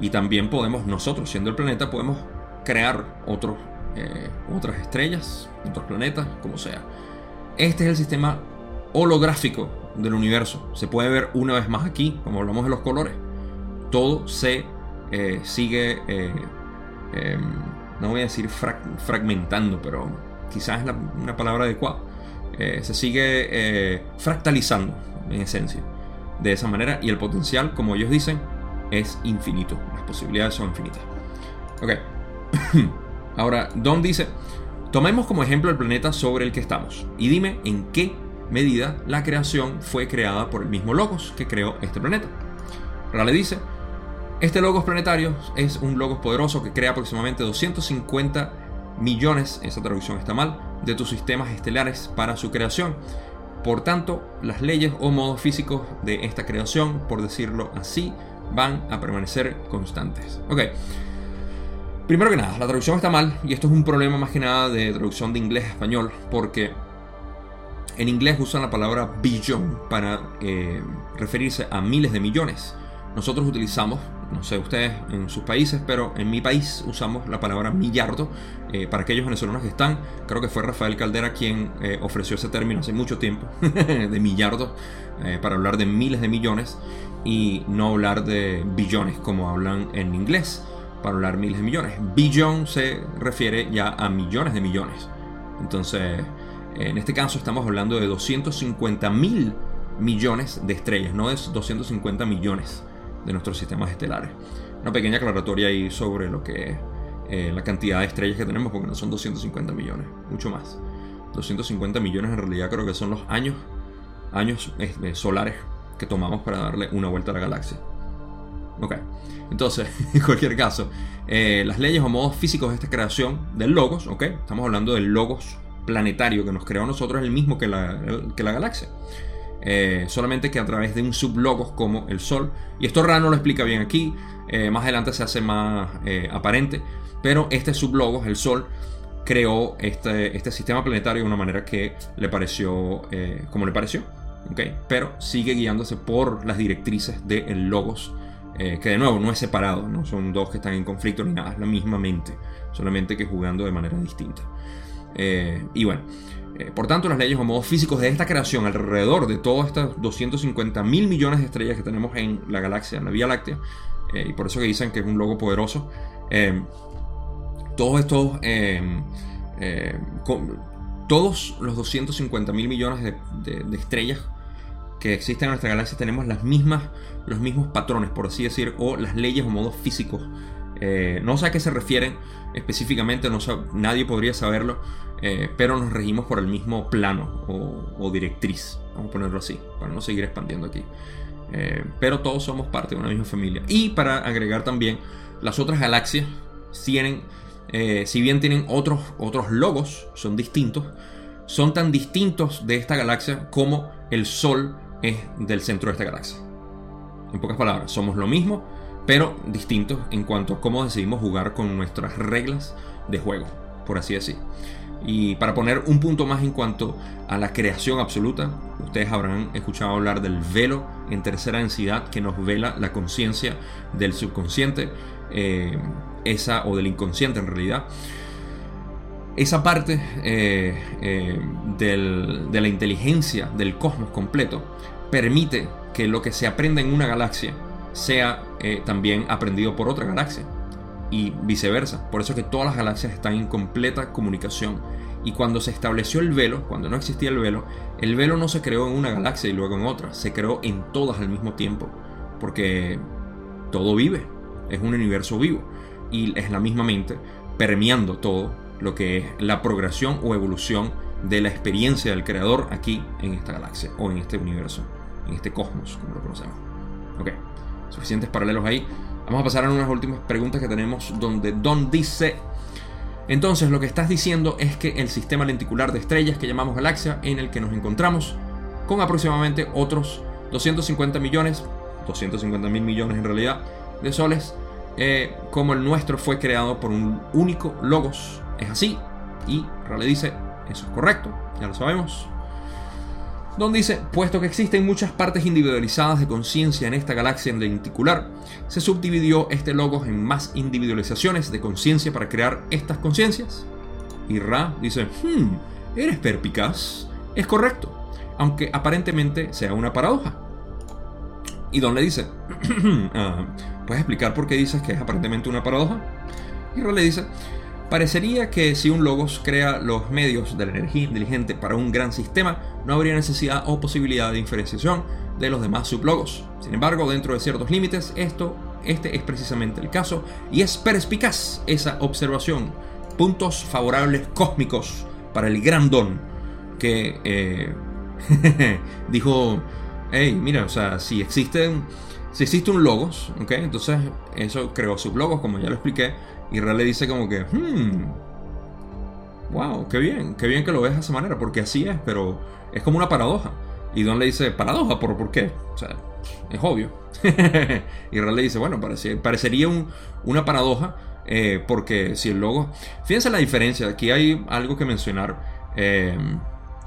Y también podemos, nosotros siendo el planeta, podemos crear otros eh, otras estrellas, otros planetas, como sea. Este es el sistema holográfico del universo. Se puede ver una vez más aquí, como hablamos de los colores. Todo se eh, sigue, eh, em, no voy a decir fragmentando, pero quizás es una palabra adecuada. se sigue fractalizando, en esencia. De esa manera, y el potencial, como ellos dicen, es infinito. Las posibilidades son infinitas. Ok. Ahora, Don dice, tomemos como ejemplo el planeta sobre el que estamos y dime en qué medida la creación fue creada por el mismo Logos que creó este planeta. Rale dice, este Logos planetario es un Logos poderoso que crea aproximadamente 250 millones, esa traducción está mal, de tus sistemas estelares para su creación. Por tanto, las leyes o modos físicos de esta creación, por decirlo así, van a permanecer constantes. Ok, Primero que nada, la traducción está mal y esto es un problema más que nada de traducción de inglés a español porque en inglés usan la palabra billion para eh, referirse a miles de millones. Nosotros utilizamos, no sé ustedes en sus países, pero en mi país usamos la palabra millardo eh, para aquellos venezolanos que están. Creo que fue Rafael Caldera quien eh, ofreció ese término hace mucho tiempo, de millardo, para hablar de miles de millones y no hablar de billones como hablan en inglés para hablar miles de millones. Billón se refiere ya a millones de millones. Entonces, en este caso estamos hablando de 250 mil millones de estrellas, no es 250 millones de nuestros sistemas estelares. Una pequeña aclaratoria ahí sobre lo que eh, la cantidad de estrellas que tenemos, porque no son 250 millones, mucho más. 250 millones en realidad creo que son los años, años este, solares que tomamos para darle una vuelta a la galaxia. Ok, entonces, en cualquier caso, eh, las leyes o modos físicos de esta creación del logos, ok, estamos hablando del logos planetario que nos creó a nosotros, es el mismo que la, que la galaxia. Eh, solamente que a través de un sublogos como el Sol. Y esto Ra no lo explica bien aquí, eh, más adelante se hace más aparente, pero este sublogos, el Sol, creó este, este sistema planetario de una manera que le pareció como le pareció. Okay, pero sigue guiándose por las directrices del logos eh, que de nuevo no es separado, no son dos que están en conflicto ni nada, es la misma mente, solamente que jugando de manera distinta. Eh, y bueno, eh, por tanto, las leyes o modos físicos de esta creación alrededor de todas estas 250 mil millones de estrellas que tenemos en la galaxia, en la Vía Láctea, y por eso que dicen que es un logo poderoso, todos estos, todos los 250 mil millones de, de estrellas que existen en nuestra galaxia tenemos las mismas, los mismos patrones, por así decir, o las leyes o modos físicos. Eh, no sé a qué se refieren específicamente, no nadie podría saberlo, eh, pero nos regimos por el mismo plano o, directriz, vamos a ponerlo así, para no seguir expandiendo aquí. Eh, pero todos somos parte de una misma familia. Y para agregar también, las otras galaxias tienen, si bien tienen otros, otros logos, son distintos, son tan distintos de esta galaxia como el Sol es del centro de esta galaxia. En pocas palabras, somos lo mismo, pero distintos en cuanto a cómo decidimos jugar con nuestras reglas de juego, por así decir. Y para poner un punto más en cuanto a la creación absoluta, ustedes habrán escuchado hablar del velo en tercera densidad que nos vela la conciencia del subconsciente, eh, esa o del inconsciente en realidad. Esa parte eh, eh, de la inteligencia del cosmos completo permite que lo que se aprenda en una galaxia sea eh, también aprendido por otra galaxia y viceversa. Por eso que todas las galaxias están en completa comunicación. Y cuando se estableció el velo, cuando no existía el velo, el velo no se creó en una galaxia y luego en otra, se creó en todas al mismo tiempo. Porque todo vive, es un universo vivo y es la misma mente permeando todo lo que es la progresión o evolución de la experiencia del creador aquí en esta galaxia o en este universo, en este cosmos, como lo conocemos. Ok, suficientes paralelos ahí. Vamos a pasar a unas últimas preguntas que tenemos donde Don dice, entonces lo que estás diciendo es que el sistema lenticular de estrellas que llamamos galaxia en el que nos encontramos con aproximadamente otros 250 millones, 250 mil millones en realidad, de soles, eh, como el nuestro fue creado por un único logos es así. Y Rale dice, eso es correcto, ya lo sabemos. Don dice, puesto que existen muchas partes individualizadas de conciencia en esta galaxia lenticular, se subdividió este logos en más individualizaciones de conciencia para crear estas conciencias. Y Ra dice, hmm, eres perpicaz. Es correcto, aunque aparentemente sea una paradoja. Y Don le dice, ah, ¿puedes explicar por qué dices que es aparentemente una paradoja? Y Ra le dice, Parecería que si un logos crea los medios de la energía inteligente para un gran sistema, no habría necesidad o posibilidad de diferenciación de los demás sublogos. Sin embargo, dentro de ciertos límites, esto, este es precisamente el caso y es perspicaz esa observación. Puntos favorables cósmicos para el gran don que eh, dijo, hey, mira, o sea, si existen, si existe un logos, ¿ok? Entonces eso creó sublogos, como ya lo expliqué, y Ra le dice como que, hmm, wow, qué bien, qué bien que lo ves de esa manera, porque así es, pero es como una paradoja. Y Don le dice, paradoja, ¿por, ¿por qué? O sea, es obvio. y Ra le dice, bueno, parecería una paradoja, eh, porque si el logo... Fíjense la diferencia, aquí hay algo que mencionar. Eh,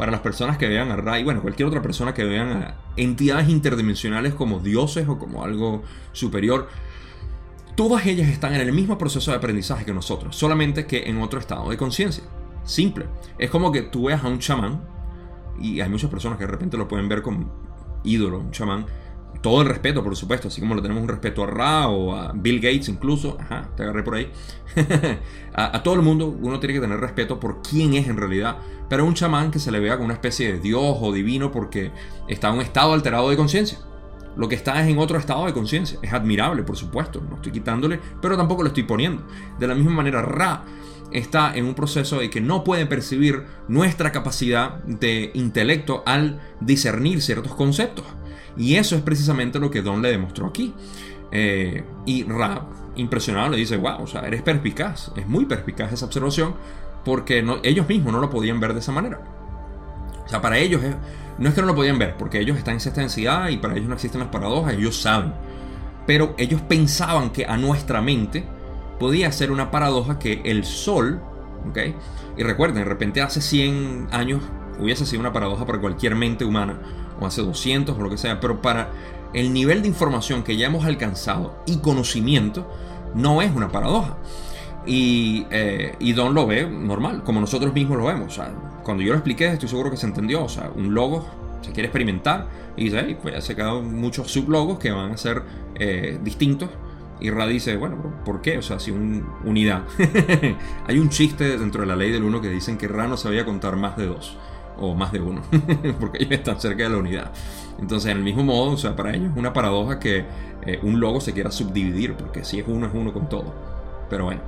para las personas que vean a Ra y bueno, cualquier otra persona que vean a entidades interdimensionales como dioses o como algo superior, Todas ellas están en el mismo proceso de aprendizaje que nosotros, solamente que en otro estado de conciencia. Simple. Es como que tú veas a un chamán, y hay muchas personas que de repente lo pueden ver como ídolo, un chamán. Todo el respeto, por supuesto, así como lo tenemos un respeto a Ra o a Bill Gates incluso, ajá, te agarré por ahí. a, todo el mundo uno tiene que tener respeto por quién es en realidad, pero un chamán que se le vea como una especie de dios o divino porque está en un estado alterado de conciencia. Lo que está es en otro estado de conciencia. Es admirable, por supuesto, no estoy quitándole, pero tampoco lo estoy poniendo. De la misma manera, Ra está en un proceso de que no puede percibir nuestra capacidad de intelecto al discernir ciertos conceptos. Y eso es precisamente lo que Don le demostró aquí. Eh, y Ra, impresionado, le dice, wow, o sea, eres perspicaz. Es muy perspicaz esa observación porque ellos mismos no lo podían ver de esa manera. O sea, para ellos no es que no lo podían ver, porque ellos están en esta densidad y para ellos no existen las paradojas, ellos saben. Pero ellos pensaban que a nuestra mente podía ser una paradoja que el Sol, ¿ok? Y recuerden, de repente hace 100 años hubiese sido una paradoja para cualquier mente humana, o hace 200 o lo que sea, pero para el nivel de información que ya hemos alcanzado y conocimiento, no es una paradoja. Y, eh, y, Don lo ve normal, como nosotros mismos lo vemos. O cuando yo lo expliqué, estoy seguro que se entendió. O sea, un logo se quiere experimentar y dice, hey, pues ya se quedan muchos sublogos que van a ser eh, distintos. Y Ra dice, bueno, ¿por qué? O sea, si un, unidad. Hay un chiste dentro de la ley del uno que dicen que Ra no sabía contar más de dos o más de uno, porque ellos están cerca de la unidad. Entonces, en el mismo modo, o sea, para ellos es una paradoja que eh, un logo se quiera subdividir, porque si es uno, es uno con todo. Pero bueno,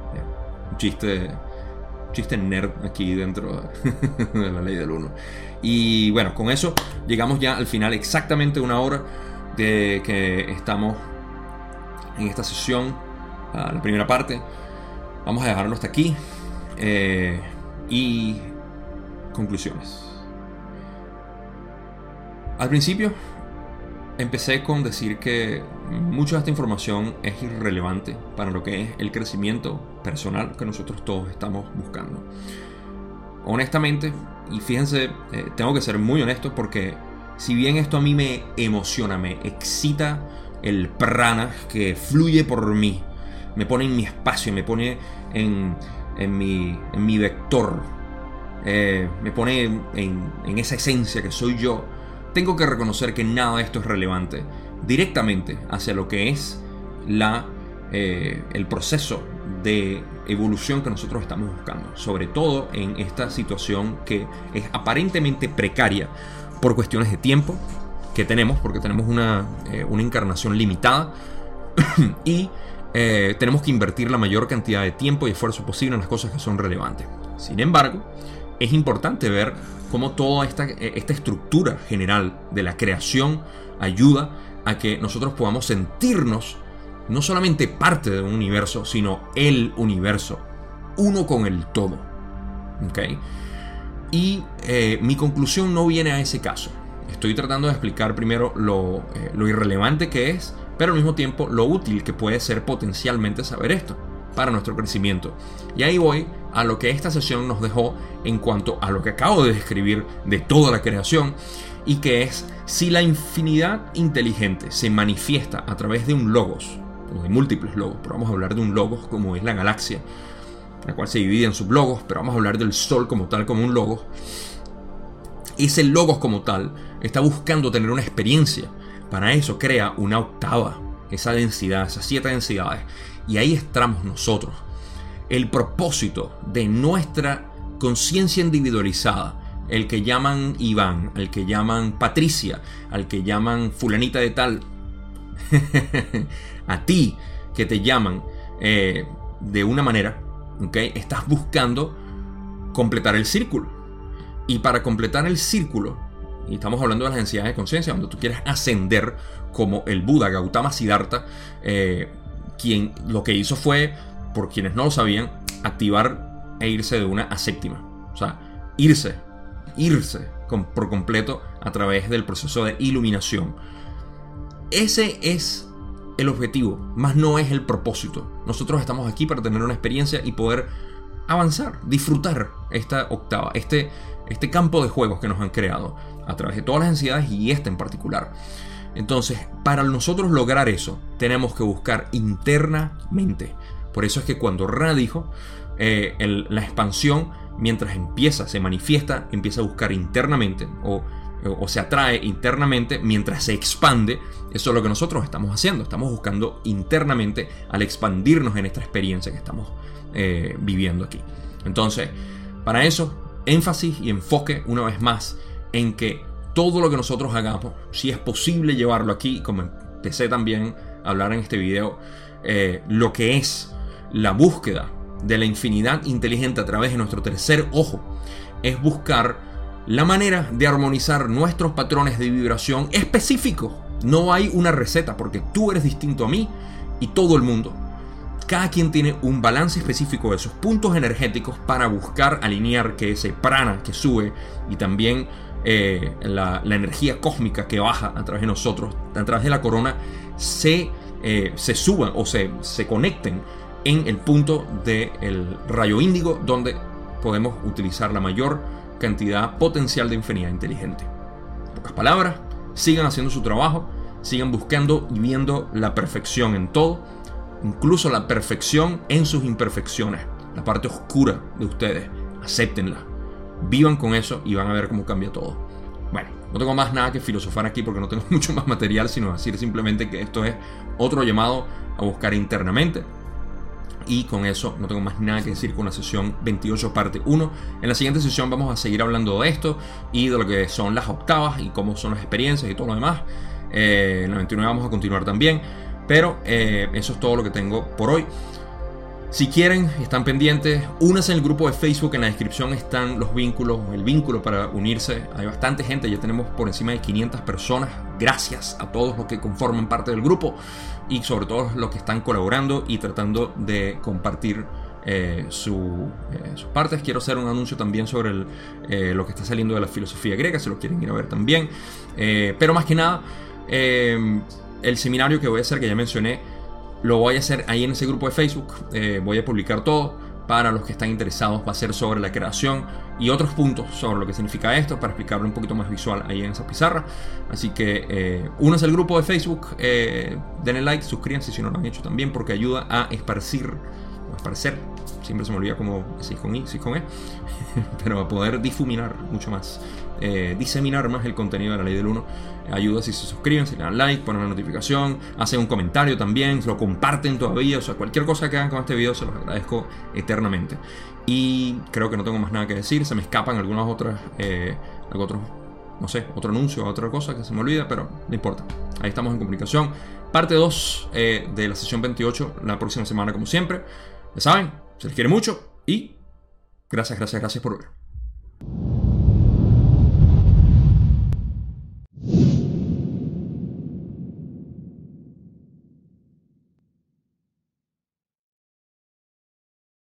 un chiste, chiste nerd aquí dentro de la ley del uno. Y bueno, con eso llegamos ya al final, exactamente una hora de que estamos en esta sesión, la primera parte. Vamos a dejarlo hasta aquí. Eh, y conclusiones. Al principio empecé con decir que mucha de esta información es irrelevante para lo que es el crecimiento personal que nosotros todos estamos buscando. Honestamente, y fíjense, eh, tengo que ser muy honesto porque si bien esto a mí me emociona, me excita el prana que fluye por mí, me pone en mi espacio, me pone en, en, mi, en mi vector, eh, me pone en, en esa esencia que soy yo, tengo que reconocer que nada de esto es relevante directamente hacia lo que es la, eh, el proceso de evolución que nosotros estamos buscando, sobre todo en esta situación que es aparentemente precaria por cuestiones de tiempo que tenemos, porque tenemos una, eh, una encarnación limitada y eh, tenemos que invertir la mayor cantidad de tiempo y esfuerzo posible en las cosas que son relevantes. Sin embargo, es importante ver cómo toda esta, esta estructura general de la creación ayuda a que nosotros podamos sentirnos no solamente parte de un universo, sino el universo, uno con el todo. Y eh, mi conclusión no viene a ese caso. Estoy tratando de explicar primero lo, eh, lo irrelevante que es, pero al mismo tiempo lo útil que puede ser potencialmente saber esto para nuestro crecimiento. Y ahí voy a lo que esta sesión nos dejó en cuanto a lo que acabo de describir de toda la creación y que es si la infinidad inteligente se manifiesta a través de un logos, o de múltiples logos, pero vamos a hablar de un logos como es la galaxia, la cual se divide en sublogos, pero vamos a hablar del Sol como tal, como un logos. Ese logos como tal está buscando tener una experiencia. Para eso crea una octava, esa densidad, esas siete densidades. Y ahí estamos nosotros. El propósito de nuestra conciencia individualizada, el que llaman Iván, al que llaman Patricia, al que llaman fulanita de tal, a ti que te llaman eh, de una manera, ¿okay? estás buscando completar el círculo. Y para completar el círculo, y estamos hablando de las densidades de conciencia, cuando tú quieres ascender como el Buda Gautama Siddhartha, eh, quien lo que hizo fue, por quienes no lo sabían, activar e irse de una a séptima. O sea, irse irse por completo a través del proceso de iluminación. Ese es el objetivo, más no es el propósito. Nosotros estamos aquí para tener una experiencia y poder avanzar, disfrutar esta octava, este, este campo de juegos que nos han creado a través de todas las ansiedades y esta en particular. Entonces, para nosotros lograr eso, tenemos que buscar internamente. Por eso es que cuando Ra dijo, eh, la expansión mientras empieza, se manifiesta, empieza a buscar internamente o, se atrae internamente mientras se expande. Eso es lo que nosotros estamos haciendo. Estamos buscando internamente al expandirnos en esta experiencia que estamos eh, viviendo aquí. Entonces, para eso, énfasis y enfoque una vez más en que todo lo que nosotros hagamos, si es posible llevarlo aquí, como empecé también a hablar en este video, eh, lo que es la búsqueda de la infinidad inteligente a través de nuestro tercer ojo, es buscar la manera de armonizar nuestros patrones de vibración específicos. No hay una receta porque tú eres distinto a mí y todo el mundo. Cada quien tiene un balance específico de sus puntos energéticos para buscar alinear que ese prana que sube y también eh, la, energía cósmica que baja a través de nosotros, a través de la corona, se, eh, se suban o se, se conecten en el punto del rayo índigo donde podemos utilizar la mayor cantidad potencial de infinidad inteligente. En pocas palabras, sigan haciendo su trabajo, sigan buscando y viendo la perfección en todo, incluso la perfección en sus imperfecciones, la parte oscura de ustedes, acéptenla, vivan con eso y van a ver cómo cambia todo. Bueno, no tengo más nada que filosofar aquí porque no tengo mucho más material, sino decir simplemente que esto es otro llamado a buscar internamente y con eso no tengo más nada que decir con la sesión 28 parte 1. En la siguiente sesión vamos a seguir hablando de esto y de lo que son las octavas y cómo son las experiencias y todo lo demás. Eh, en la 29 vamos a continuar también. Pero eh, eso es todo lo que tengo por hoy. Si quieren, están pendientes, únanse en el grupo de Facebook, en la descripción están los vínculos, el vínculo para unirse. Hay bastante gente, ya tenemos por encima de 500 personas. Gracias a todos los que conforman parte del grupo y sobre todo los que están colaborando y tratando de compartir eh, eh, sus partes. Quiero hacer un anuncio también sobre eh, lo que está saliendo de la filosofía griega, si lo quieren ir a ver también. pero más que nada, el seminario que voy a hacer, que ya mencioné, lo voy a hacer ahí en ese grupo de Facebook. voy a publicar todo para los que están interesados va a ser sobre la creación y otros puntos sobre lo que significa esto para explicarlo un poquito más visual ahí en esa pizarra. Así que eh, únanse al grupo de Facebook, eh, denle like, suscríbanse si no lo han hecho también porque ayuda a esparcir o esparcer. Siempre se me olvida cómo decís con I, si con E, pero a poder difuminar mucho más eh, diseminar más el contenido de la ley del 1. Ayuda si se suscriben, si le dan like, ponen la notificación, hacen un comentario también, lo comparten todavía, o sea, cualquier cosa que hagan con este video se los agradezco eternamente. Y creo que no tengo más nada que decir, se me escapan algunas otras, eh, otros, no sé, otro anuncio, otra cosa que se me olvida, pero no importa. Ahí estamos en comunicación. Parte 2 eh, de la sesión 28 la próxima semana como siempre. Ya saben, se les quiere mucho y gracias, gracias, gracias por ver.